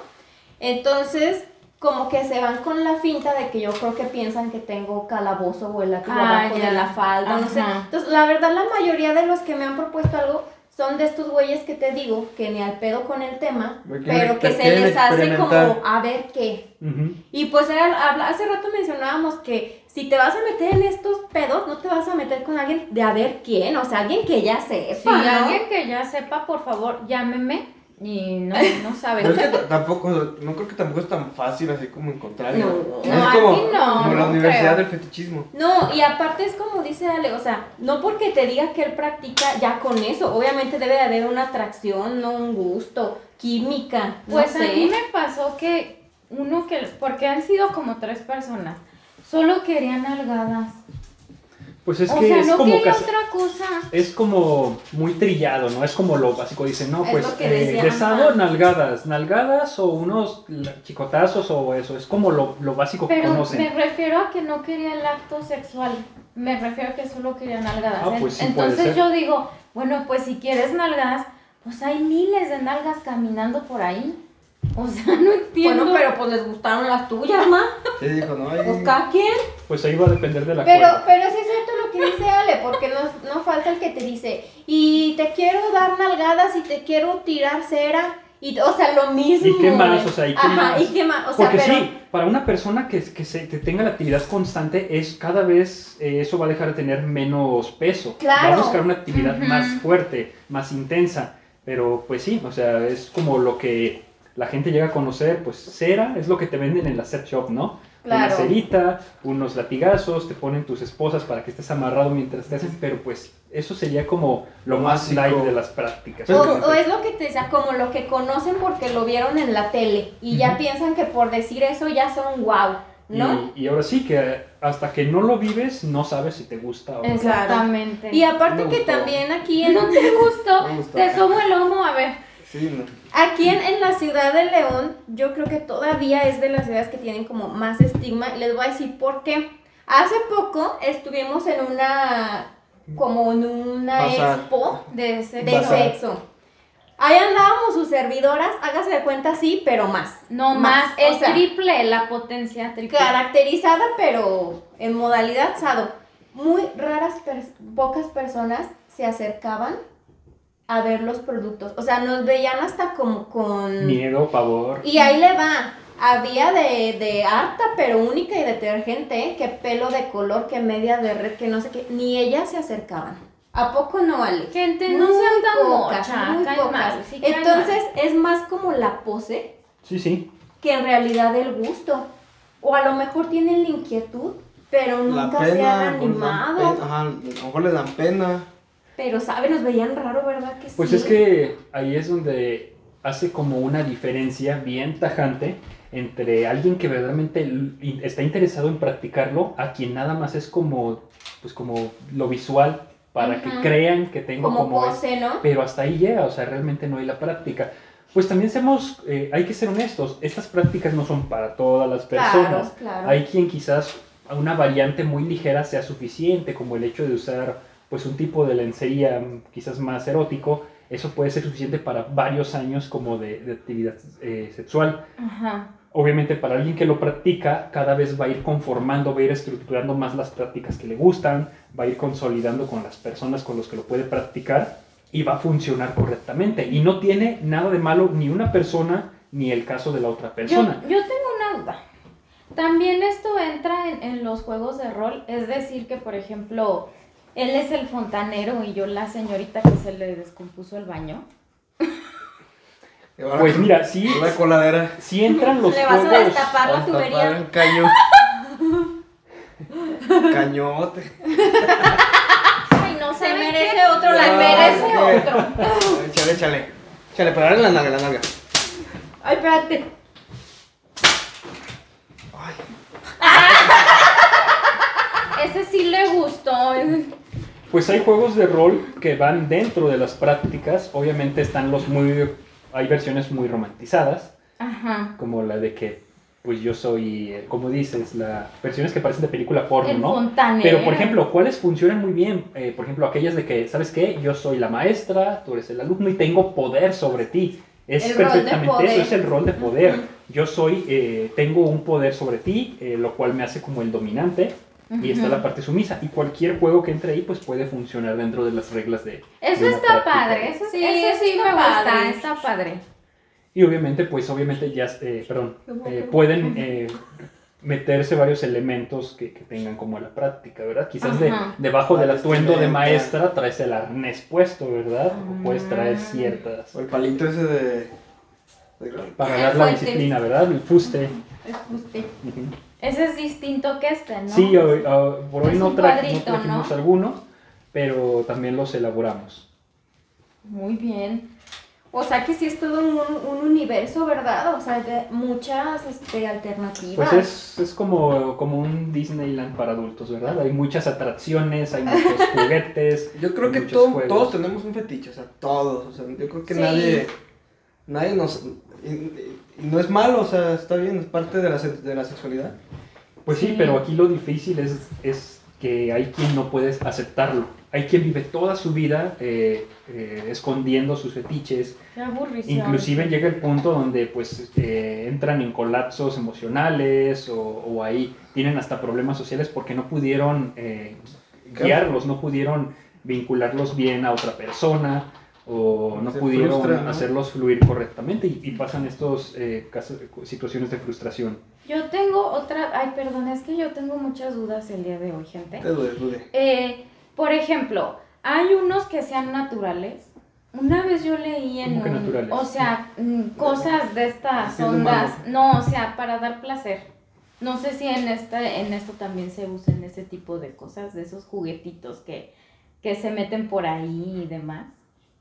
Entonces, como que se van con la finta de que yo creo que piensan que tengo calabozo o el látigo Ah, abajo ya. de la falda, no sé. Ajá. Entonces, la verdad, la mayoría de los que me han propuesto algo son de estos güeyes que te digo, que ni al pedo con el tema, quieren- pero que se les hace como a ver qué. Ujú. Y pues era, habla- hace rato mencionábamos que si te vas a meter en estos pedos, no te vas a meter con alguien de a ver quién, o sea, alguien que ya sepa, si ¿no? alguien que ya sepa, por favor, llámeme. Y no, no sabe. Pero es que tampoco, no creo que tampoco es tan fácil así como encontrar. No, es no, como, aquí no, como la no universidad creo. del fetichismo. No, y aparte es como dice Ale, o sea, no porque te diga que él practica ya con eso, obviamente debe de haber una atracción, no un gusto, química, no Pues sé. a mí me pasó que uno que, porque han sido como tres personas, solo querían nalgadas. Pues es o que sea, es no como quería casi- otra cosa. es como muy trillado, ¿no? Es como lo básico. Dicen, no, Es pues eh, desado, nalgadas. Nalgadas o unos chicotazos o eso. Es como lo, lo básico que Pero conocen. me refiero a que no quería el acto sexual. Me refiero a que solo quería nalgadas. Ah, pues sí puede Entonces ser. yo digo, bueno, pues si quieres nalgadas, pues hay miles de nalgas caminando por ahí. O sea, no entiendo. Bueno, pero pues les gustaron las tuyas, ma. Sí, dijo, no, hay... Pues cada quien. Pues ahí va a depender de la Pero, cuerda. pero sí es cierto lo que dice Ale, porque no, no falta el que te dice, y te quiero dar nalgadas y te quiero tirar cera, y, o sea, lo mismo. ¿Y qué más? O sea, ¿y qué Ajá, más? ¿y qué más? O sea, Porque pero... sí, para una persona que, que, se, que tenga la actividad constante, es cada vez eh, eso va a dejar de tener menos peso. Va Claro. a buscar una actividad Ujú. más fuerte, más intensa. Pero pues sí, o sea, es como lo que la gente llega a conocer, pues cera es lo que te venden en la set shop, ¿no? Una cerita, unos latigazos, te ponen tus esposas para que estés amarrado mientras te hacen, pero pues eso sería como lo más light de las prácticas. O, o es lo que te decía, como lo que conocen porque lo vieron en la tele y ya piensan que por decir eso ya son wow. ¿no? Y, y ahora sí que hasta que no lo vives, no sabes si te gusta o no. Exactamente. Y aparte Me que gustó. también aquí en, no te gustó, te sobo el lomo, a ver. Sí, no. Aquí en, en la ciudad de León, yo creo que todavía es de las ciudades que tienen como más estigma. Y les voy a decir por qué. Hace poco estuvimos en una, como en una Bazar. expo De ese de sexo. Ahí andábamos sus servidoras, hágase de cuenta sí, pero más. No Más, más, o el sea, triple, la potencia triple. Caracterizada, pero en modalidad sado. Muy raras, pers- pocas personas se acercaban a ver los productos. O sea, nos veían hasta como con... Miedo, pavor. Y ahí le va. Había de, de harta, pero única y detergente, ¿eh? que pelo de color, que media de red, que no sé qué. Ni ellas se acercaban. ¿A poco no, Ale? Gente, no Muy sean tan pocas, mocha, muy caen pocas. sí Entonces, es más como la pose Sí, sí. que en realidad el gusto. O a lo mejor tienen la inquietud, pero nunca se pena, han lo mejor dan animado. Ajá, a lo mejor les dan pena. Pero, ¿sabe? Nos veían raro, ¿verdad? Que Pues sí. es que ahí es donde hace como una diferencia bien tajante entre alguien que verdaderamente está interesado en practicarlo a quien nada más es como pues como lo visual para que crean que tengo como, como, es- pose, ¿no? pero hasta ahí llega, o sea, realmente no hay la práctica. Pues también seamos, eh, hay que ser honestos, estas prácticas no son para todas las personas. Claro, claro. Hay quien quizás a una variante muy ligera sea suficiente, como el hecho de usar pues un tipo de lencería quizás más erótico, eso puede ser suficiente para varios años como de, de actividad eh, sexual. Ajá. Obviamente para alguien que lo practica, cada vez va a ir conformando, va a ir estructurando más las prácticas que le gustan, va a ir consolidando con las personas con las que lo puede practicar y va a funcionar correctamente. Y no tiene nada de malo ni una persona ni el caso de la otra Yo, persona. yo tengo una duda. También esto entra en, en los juegos de rol, es decir, que por ejemplo, él es el fontanero y yo la señorita que se le descompuso el baño. Pues mira, sí, La coladera. sí entran los Le vas a destapar la tubería. el caño. Cañote. Ay, no Se merece otro, la Se Ah, merece otro. Échale, échale. Échale, pero dale la nalga, la nalga. Ay, espérate. Ay, Ese sí le gustó. Pues hay juegos de rol que van dentro de las prácticas. Obviamente están los muy... Hay versiones muy romantizadas, Ajá. como la de que, pues yo soy, eh, como dices, las versiones que parecen de película porno, El ¿no? fontanero. Pero, por ejemplo, ¿cuáles funcionan muy bien? Eh, por ejemplo, aquellas de que, ¿sabes qué? Yo soy la maestra, tú eres el alumno y tengo poder sobre ti. Es El perfectamente eso, es el rol de poder. Yo soy, eh, tengo un poder sobre ti, eh, lo cual me hace como el dominante. Y está la parte sumisa. Y cualquier juego que entre ahí, pues puede funcionar dentro de las reglas de. Eso de está padre, eso Sí, eso sí está me gusta, padre. está padre. Y obviamente, pues obviamente ya, eh, perdón, ¿Cómo eh, pueden eh, meterse varios elementos que, que tengan como la práctica, ¿verdad? Quizás de, debajo del atuendo de maestra traes el arnés puesto, ¿verdad? O puedes traer Ah. ciertas... o el palito ese de. de- Para dar la disciplina, ¿verdad? El fuste. Es justo. Ujú. Ese es distinto que este, ¿no? Sí, hoy- ah, por hoy no, tra- no trajimos ¿no? alguno, pero también los elaboramos. Muy bien. O sea que sí es todo un, un universo, ¿verdad? O sea, de muchas este, alternativas. Pues es, es como, como un Disneyland para adultos, ¿verdad? Hay muchas atracciones, hay muchos juguetes. Yo creo que todo- todos tenemos un fetiche, o sea, todos. O sea, yo creo que Sí. nadie. Nadie nos. No es malo, o sea, está bien, es parte de la, de la sexualidad. Pues sí, Sí. pero aquí lo difícil es, es que hay quien no puede aceptarlo. Hay quien vive toda su vida eh, eh, escondiendo sus fetiches. Qué. Inclusive llega el punto donde pues eh, entran en colapsos emocionales o, o ahí tienen hasta problemas sociales porque no pudieron eh, guiarlos, no pudieron vincularlos bien a otra persona o no Se pudieron hacerlos fluir correctamente y, y pasan estos eh, casos- situaciones de frustración. Yo tengo otra, ay, perdón, es que yo tengo muchas dudas el día de hoy, gente. Te duele, duele. Eh, por ejemplo, hay unos que sean naturales. Una vez yo leí en ¿Cómo que un- naturales? o sea, mm, cosas de estas ondas, no, o sea, para dar placer. No sé si en esta, en esto también se usen ese tipo de cosas, de esos juguetitos que, que se meten por ahí y demás.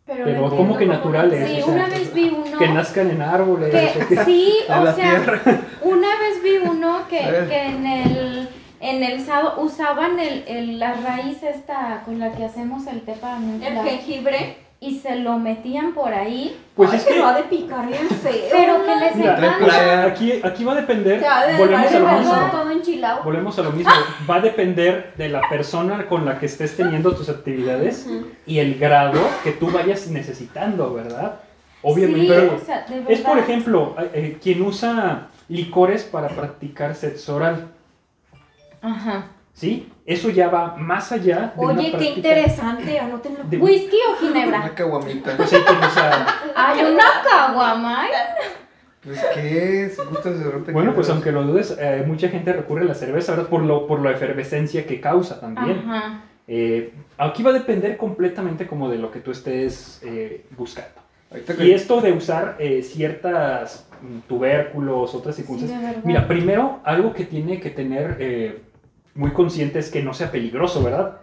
Pero, Pero no ¿cómo entiendo que naturales? Sí, o sea, una vez vi uno Que nazcan en árboles. que que- sí, En o la sea, tierra. una vez vi uno que, que en el en el sado usaban el, el- la raíz esta con la que hacemos el té para El jengibre. Y se lo metían por ahí, Pues Ay, es que, lo ha de picar bien feo. pero que les mira, encanta. aquí, aquí va a depender, de volvemos a lo mismo. brazo todo enchilado. Volvemos a lo mismo. Va a depender de la persona con la que estés teniendo tus actividades y el grado que tú vayas necesitando, ¿verdad? Obviamente. Sí, pero o sea, de es, por ejemplo, eh, eh, quien usa licores para practicar sexo oral, Ajá. ¿Sí? Eso ya va más allá de una Oye, qué práctica- interesante, anótenlo. de- ¿Whisky o ginebra? Una caguamita. Pues hay Hay una caguama. Pues qué, si gustas de repente Bueno, pues aunque lo dudes, eh, mucha gente recurre a la cerveza, ¿verdad? Por, lo, por la efervescencia que causa también. Ajá. Eh, aquí va a depender completamente como de lo que tú estés eh, buscando. Que- Y esto de usar eh, ciertas mm, tubérculos, otras Sí, circunstancias. verdad. Mira, primero, algo que tiene que tener eh, muy consciente es que no sea peligroso, ¿verdad?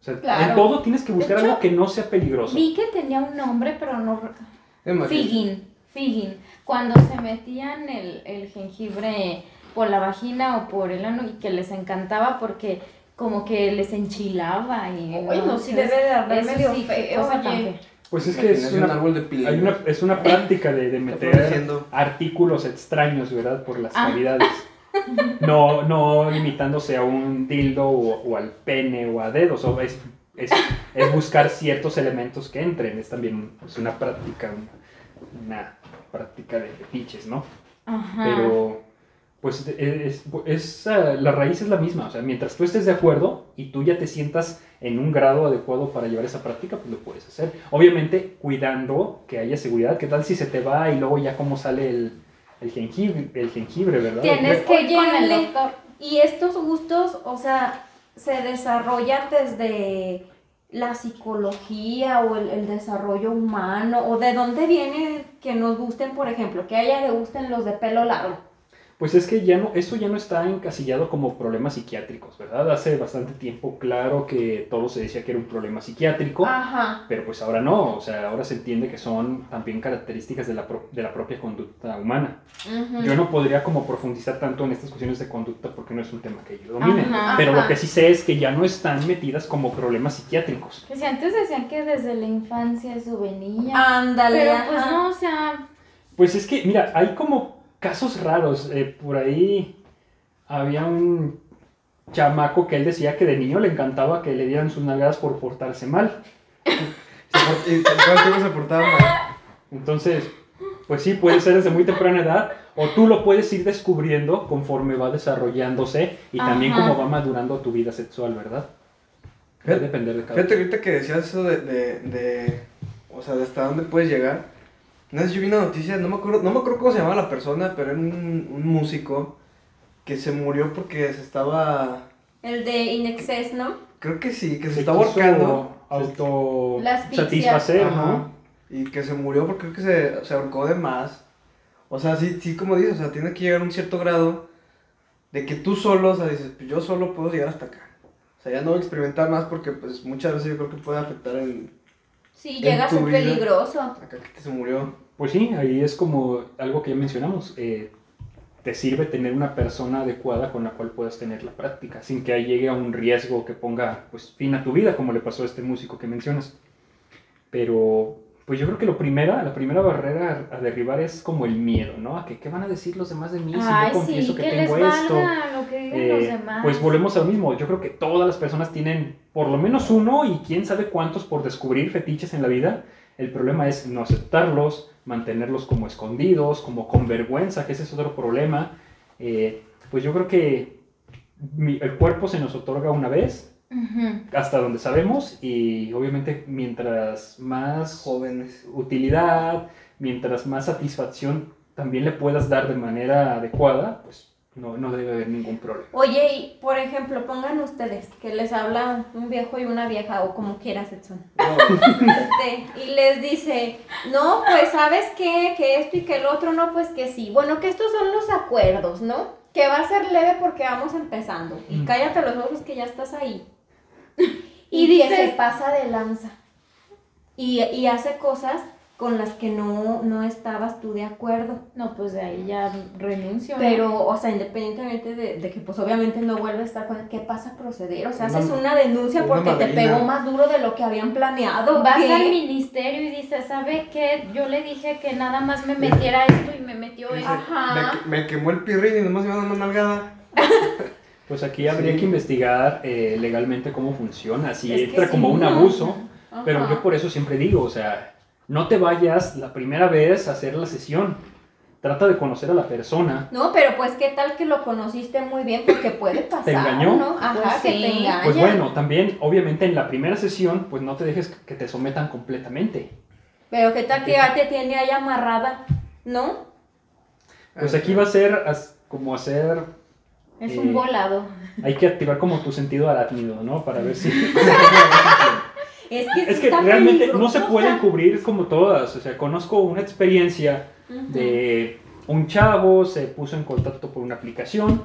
O sea, Claro. en todo tienes que buscar hecho, algo que no sea peligroso. Vi que tenía un nombre, pero no. Figgin. Figgin. Cuando se metían el, el jengibre por la vagina o por el ano y que les encantaba porque como que les enchilaba y. Ay, no, sí debe de eso medio sí, feo, oye. Pues es que es Imagínate un una, árbol de pila. hay una- es una práctica de, meter artículos extraños, ¿verdad? Por las Ah. cavidades. No, no limitándose a un dildo o, o al pene o a dedos. o es, es, es buscar ciertos elementos que entren. Es también pues, una práctica, una, una práctica de fetiches, ¿no? Ajá. Pero, pues, es, es, ah, la raíz es la misma. O sea, mientras tú estés de acuerdo y tú ya te sientas en un grado adecuado para llevar esa práctica, pues lo puedes hacer. Obviamente, cuidando que haya seguridad. ¿Qué tal si se te va y luego ya cómo sale el, el jengibre, el jengibre, verdad? Tienes que doctor. Y estos gustos, o sea, se desarrollan desde la psicología o el, el desarrollo humano, o de dónde viene que nos gusten, por ejemplo, que a ella le gusten los de pelo largo. Pues es que ya no, eso ya no está encasillado como problemas psiquiátricos, ¿verdad? Hace bastante tiempo, claro que todo se decía que era un problema psiquiátrico. Ajá. Pero pues ahora no, o sea, ahora se entiende que son también características de la, pro- de la propia conducta humana. Yo no podría como profundizar tanto en estas cuestiones de conducta porque no es un tema que yo domine. Ajá. Pero Ajá. lo que sí sé es que ya no están metidas como problemas psiquiátricos. Que si antes decían que desde la infancia eso venía. Ándale. pero pues no, o sea. Pues es que, mira, hay como casos raros. eh, por ahí había un chamaco que él decía que de niño le encantaba que le dieran sus nalgadas por portarse mal. Entonces, pues sí, puede ser desde muy temprana edad, o tú lo puedes ir descubriendo conforme va desarrollándose y también Ajá. cómo va madurando tu vida sexual, ¿verdad? Va a depender de cada Fíjate ahorita que decías eso de, de, de, o sea, de hasta dónde puedes llegar. Una vez yo vi una noticia, no me acuerdo, no me acuerdo cómo se llamaba la persona, pero era un, un músico que se murió porque se estaba, El de Inexcess, ¿no? creo que sí, que se, Se estaba ahorcando. auto satisfacer, Ajá. ¿no? Y que se murió porque creo que se, se ahorcó de más. O sea, sí, sí, como dices, o sea, tiene que llegar a un cierto grado de que tú solo, o sea, dices, pues yo solo puedo llegar hasta acá. O sea, ya no voy a experimentar más porque pues muchas veces yo creo que puede afectar en Sí, En llega a ser peligroso. acá que se murió. Pues sí, ahí es como algo que ya mencionamos. eh, te sirve tener una persona adecuada con la cual puedas tener la práctica, sin que ahí llegue a un riesgo que ponga pues, fin a tu vida, como le pasó a este músico que mencionas. Pero, pues yo creo que lo primera, la primera barrera a, derribar es como el miedo, ¿no? A que qué van a decir los demás de mí si Ay, yo confieso sí, que, que, les tengo esto. valga lo que digan Eh, los demás. Pues volvemos a lo mismo. Yo creo que todas las personas tienen por lo menos uno y quién sabe cuántos por descubrir fetiches en la vida. El problema es no aceptarlos, mantenerlos como escondidos, como con vergüenza, que ese es otro problema. Eh, pues yo creo que mi- el cuerpo se nos otorga una vez, hasta donde sabemos, y obviamente mientras más Jóvenes. utilidad, mientras más satisfacción también le puedas dar de manera adecuada, pues no, no debe haber ningún problema. Oye, y por ejemplo, pongan ustedes que les habla un viejo y una vieja, o como quieras, Edson. No, Este, y les dice, no, pues sabes qué, que esto y que el otro, no, pues que sí. Bueno, que estos son los acuerdos, ¿no? Que va a ser leve porque vamos empezando. Y Mm. cállate los ojos que ya estás ahí. Y Y, que se pasa de lanza. Y, y hace cosas con las que no, no estabas tú de acuerdo. No, pues de ahí ya renuncio. ¿no? Pero, o sea, independientemente de, de que pues obviamente no vuelve a estar con él, ¿qué pasa a proceder? O sea, Una- haces una denuncia una porque te pegó más duro de lo que habían planeado. vas ¿qué? al ministerio y dices, ¿sabe qué? Yo le dije que nada más me metiera esto y me metió esto. Ajá. Me, me quemó el pirrín y nomás me iba a dar una nalgada. Pues aquí habría Sí. que investigar eh, legalmente cómo funciona, si Es entra sí, como un no. abuso, Ajá. pero yo por eso siempre digo, o sea, no te vayas la primera vez a hacer la sesión, trata de conocer a la persona, No, pero pues qué tal que lo conociste muy bien porque puede pasar, engañó? ¿no? Ajá, Pues que sí. te engaña. Pues bueno, también obviamente en la primera sesión, pues no te dejes que te sometan completamente. Pero qué tal que ya te tiene ahí amarrada, ¿no? Pues aquí va a ser como hacer, Es Eh, un volado. hay que activar como tu sentido arácnido, ¿no? Para ver si... Es que, Es realmente no se pueden cubrir como todas, o sea, conozco una experiencia de un chavo se puso en contacto por una aplicación,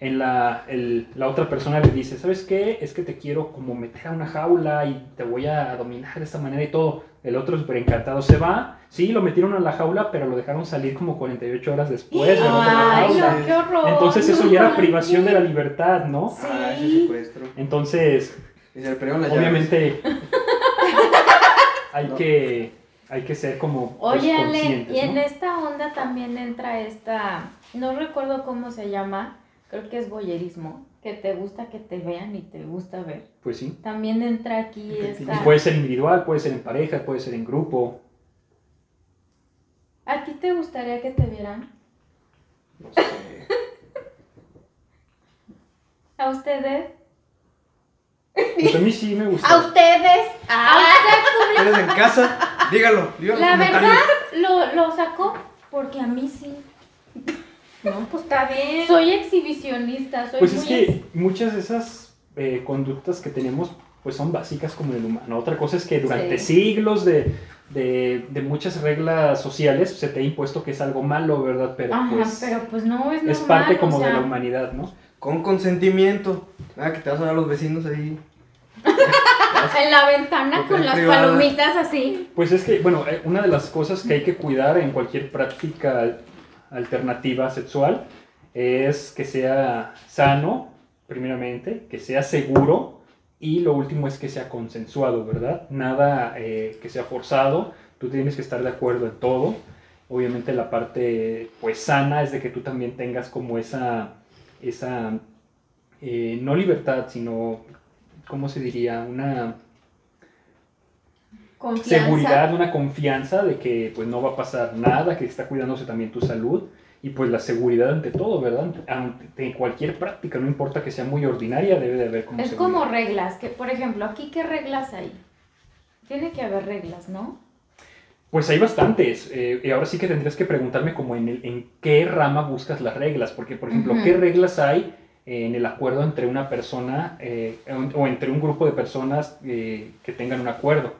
en la, el- la otra persona le dice, ¿sabes qué? Es que te quiero como meter a una jaula y te voy a dominar de esta manera y todo. El otro súper encantado se va, sí, lo metieron a la jaula, pero lo dejaron salir como 48 horas después. de Ay, no, qué horror. Entonces eso no ya era privación de la libertad, ¿no? Sí. Ah, ese secuestro. Entonces, Y se le obviamente hay que, hay que ser como pues, Oye, Ale, conscientes, y en ¿no? esta onda también entra esta, no recuerdo cómo se llama, creo que es boyerismo, que te gusta que te vean y te gusta ver. Pues sí. También entra aquí esta... Puede ser individual, puede ser en pareja, puede ser en grupo. ¿A ti te gustaría que te vieran? No sé. ¿A ustedes? Pues a mí sí me gusta. A ustedes. ¿A Ah, usted, ¿Eres en casa? Dígalo. La verdad, lo, lo sacó porque a mí sí. no, pues está bien. Soy exhibicionista, soy Pues muy es que muchas de esas eh, conductas que tenemos pues son básicas como en el humano. Otra cosa es que durante Sí. siglos de, de, de muchas reglas sociales se te ha impuesto que es algo malo, ¿verdad? Pero Ajá, pues pero pues no es normal. es parte como o sea, de la humanidad, ¿no? Con consentimiento. Nada, que te vas a ver a los vecinos ahí. En la ventana con las privada. palomitas así. Pues es que, bueno, eh, una de las cosas que hay que cuidar en cualquier práctica al- alternativa sexual es que sea sano, primeramente, que sea seguro y lo último es que sea consensuado, ¿verdad? Nada eh, que sea forzado, tú tienes que estar de acuerdo en todo. Obviamente la parte pues sana es de que tú también tengas como esa, esa eh, no libertad, sino, ¿cómo se diría? Una Confianza. seguridad, una confianza de que pues no va a pasar nada, que está cuidándose también tu salud y pues la seguridad ante todo, ¿verdad? Ante cualquier práctica, no importa que sea muy ordinaria, debe de haber como Es seguridad. como reglas, que por ejemplo, aquí qué reglas hay. Tiene que haber reglas, ¿no? Pues hay bastantes, eh, y ahora sí que tendrías que preguntarme como en, el- en qué rama buscas las reglas, porque por ejemplo. ¿qué reglas hay en el acuerdo entre una persona eh, o entre un grupo de personas eh, que tengan un acuerdo?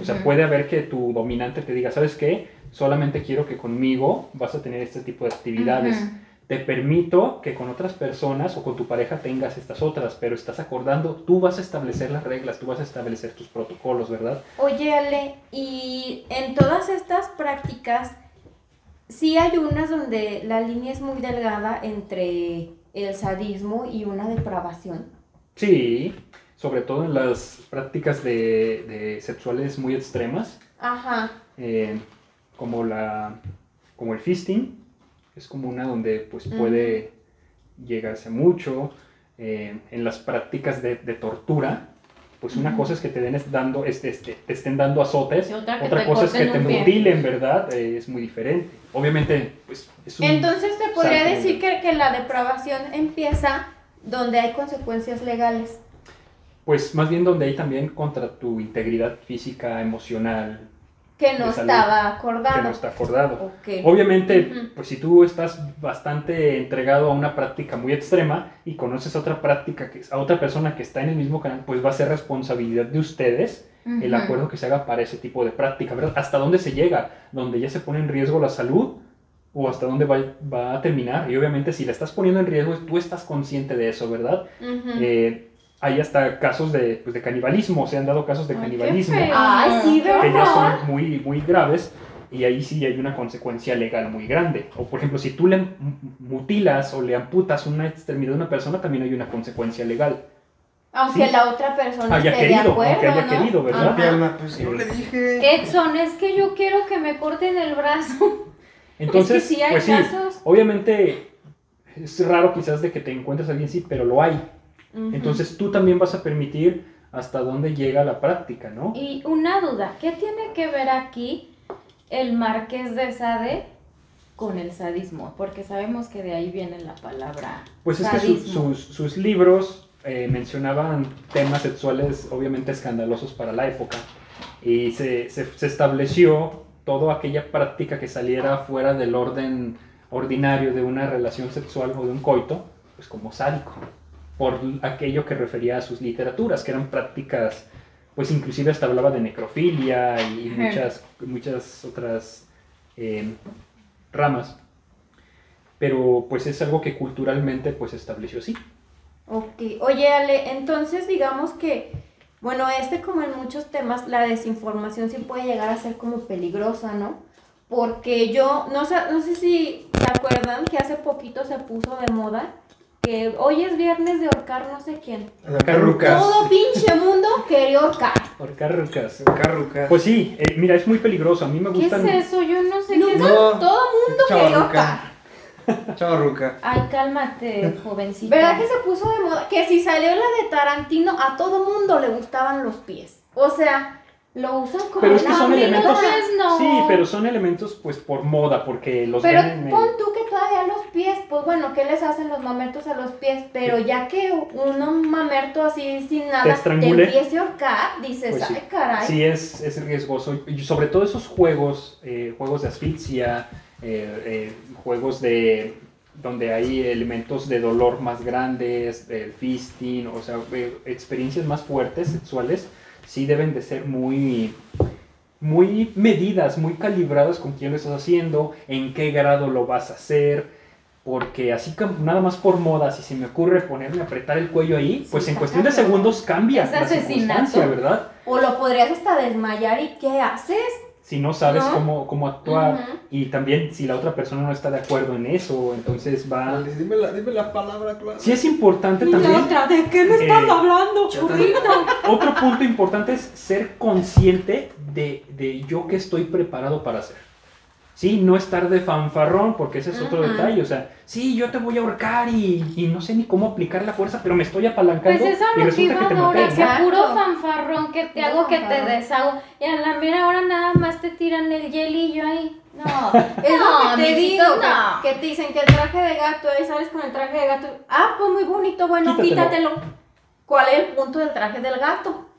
O sea, puede haber que tu dominante te diga, ¿sabes qué? Solamente quiero que conmigo vas a tener este tipo de actividades. Te permito que con otras personas o con tu pareja tengas estas otras, pero estás acordando, tú vas a establecer las reglas, tú vas a establecer tus protocolos, ¿verdad? Oye, Ale, y en todas estas prácticas, sí hay unas donde la línea es muy delgada entre el sadismo y una depravación. Sí, sobre todo en las prácticas de, de sexuales muy extremas, Ajá. eh, como, la, como el fisting, es como una donde pues puede llegarse mucho. eh, en las prácticas de, de tortura, pues una cosa es que te, den, dando, este, este, te estén dando azotes, Y otra te cosa es que te pie. mutilen, ¿verdad? Eh, es muy diferente. Obviamente, pues es un... Entonces se podría salto decir que, que la depravación empieza donde hay consecuencias legales. Pues más bien donde hay también contra tu integridad física, emocional, Que no salud. estaba que acordado. no está acordado. Obviamente, pues si tú estás bastante entregado a una práctica muy extrema y conoces a otra práctica, que, a otra persona que está en el mismo canal, pues va a ser responsabilidad de ustedes el acuerdo que se haga para ese tipo de práctica, ¿verdad? ¿Hasta dónde se llega? ¿Donde ya se pone en riesgo la salud? ¿O hasta dónde va, va a terminar? Y obviamente si la estás poniendo en riesgo, tú estás consciente de eso, ¿verdad? Eh, hay hasta casos de, pues, de canibalismo, se han dado casos de Ay, qué canibalismo. Ay, sí, que ya ¿verdad? son muy, muy graves y ahí sí hay una consecuencia legal muy grande. O por ejemplo, si tú le mutilas o le amputas una extremidad a una persona, también hay una consecuencia legal. Aunque Sí. la otra persona Haya esté de querido, acuerdo, aunque haya ¿no? querido, ¿verdad? Ajá. Pierna, pues no le dije. Edson, es que yo quiero que me corten el brazo. Entonces, es que sí hay pues sí, casos. obviamente es raro quizás de que te encuentres a alguien sí, pero lo hay. Entonces tú también vas a permitir hasta dónde llega la práctica, ¿no? Y una duda, ¿qué tiene que ver aquí el marqués de Sade con el sadismo? Porque sabemos que de ahí viene la palabra Pues es que su- sus, sus libros eh, mencionaban temas sexuales obviamente escandalosos para la época y se, se- se estableció toda aquella práctica que saliera fuera del orden ordinario de una relación sexual o de un coito, pues como sádico, por aquello que refería a sus literaturas, que eran prácticas, pues inclusive hasta hablaba de necrofilia y muchas, muchas otras eh, ramas. Pero pues es algo que culturalmente pues se estableció así. Ok, oye Ale, entonces digamos que, bueno, este como en muchos temas, la desinformación sí puede llegar a ser como peligrosa, ¿no? Porque yo, no sé, no sé si se acuerdan que hace poquito se puso de moda que hoy es viernes de ahorcar no sé quién. Carrucas. Todo pinche mundo quería ahorcar. Ahorcar rucas. Carrucas. Pues sí, eh, mira, es muy peligroso. A mí me ¿Qué gustan. es eso? Yo no sé No, qué es. No. Todo mundo quería ahorcar. Chavarruca. Chavarruca. Ay, cálmate, jovencita. ¿Verdad que se puso de moda? Que si salió la de Tarantino, a todo mundo le gustaban los pies. O sea, lo usan como Pero es que son elementos. no. Sí, pero son elementos pues por moda, porque los Pero ven en el- pon tú que todavía los pies, pues bueno, ¿qué les hacen los mamertos a los pies? Pero ya que uno mamerto así sin nada te, estrangule. empiece a ahorcar, dices, Pues sí. ay caray. Sí, es, es riesgoso. Y sobre todo esos juegos, eh, juegos de asfixia, eh, eh, juegos de donde hay elementos de dolor más grandes, el fisting, o sea, eh, experiencias más fuertes sexuales, sí deben de ser muy, muy medidas, muy calibradas con quién lo estás haciendo, en qué grado lo vas a hacer. Porque así nada más por moda, si se me ocurre ponerme a apretar el cuello ahí, pues en cuestión de segundos cambia Es la asesinato. ¿verdad? O lo podrías hasta desmayar y ¿qué haces? Si no sabes ¿No? cómo, cómo actuar y también si la otra persona no está de acuerdo en eso, entonces va... Dime la, dime la palabra, claro. Sí es importante también, ¿de qué me estás hablando, churrito? otro punto importante es ser consciente de, de yo que estoy preparado para hacer. Sí, no estar de fanfarrón, porque ese es otro detalle, o sea, sí, yo te voy a ahorcar y, y no sé ni cómo aplicar la fuerza, pero me estoy apalancando Pues es a y resulta que puro fanfarrón que te hago que te deshago. Y a la mera hora nada más te tiran el hielillo ahí. No, Es No, lo que te digo, que- no. que, te dicen que el traje de gato, ahí sales con el traje de gato. Ah, pues muy bonito, bueno, Quítatelo. quítatelo. ¿Cuál es el punto del traje del gato?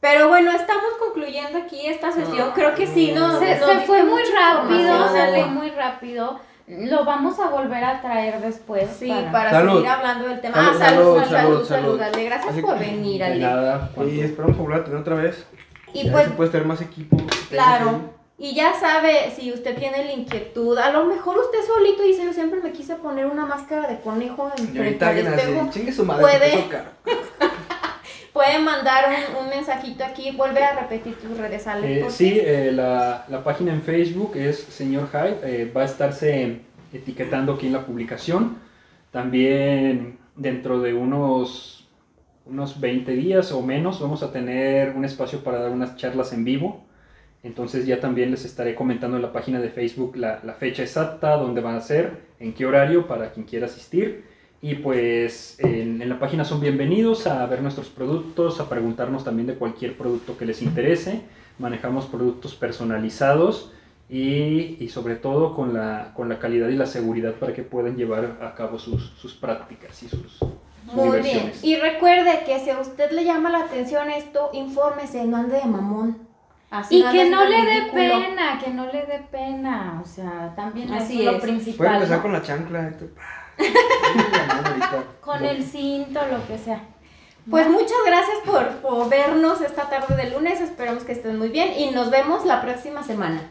Pero bueno, estamos concluyendo aquí esta sesión. Creo que sí, no se, nos se diste fue muy rápido, se fue muy rápido. Lo vamos a volver a traer después. Sí, para- para Salud. seguir hablando del tema. Salud, ah, salud, salud, salud, salud, salud, salud. Ale. Gracias Así por venir, Ale. nada, Y esperamos volver a tener otra vez. Y Ya pues, se puede tener más equipo. claro. Y ya sabe, si usted tiene la inquietud, a lo mejor usted solito dice, yo siempre me quise poner una máscara de conejo en frente ahorita al alguien espejo. así, chingue su madre, puede- se puso caro. Puede mandar un, un mensajito aquí, vuelve a repetir tus redes, Ale. Eh, sí, eh, la, la página en Facebook es Señor Hyde, eh, va a estarse etiquetando aquí en la publicación. También dentro de unos, unos 20 días o menos vamos a tener un espacio para dar unas charlas en vivo. Entonces ya también les estaré comentando en la página de Facebook la, la fecha exacta, dónde van a ser, en qué horario para quien quiera asistir. Y pues en, en la página son bienvenidos a ver nuestros productos, a preguntarnos también de cualquier producto que les interese. Manejamos productos personalizados y, y sobre todo con la, con la calidad y la seguridad para que puedan llevar a cabo sus, sus prácticas y sus, Muy bien. Y recuerde que si a usted le llama la atención esto, infórmese, no ande de mamón. Así Y no que no de le dé pena, que no le dé pena. O sea, también Así es lo principal. Puede empezar ¿no? con la chancla. esto, Con el cinto, lo que sea. Pues muchas gracias por, por vernos esta tarde de lunes. Esperamos que estén muy bien y nos vemos la próxima semana.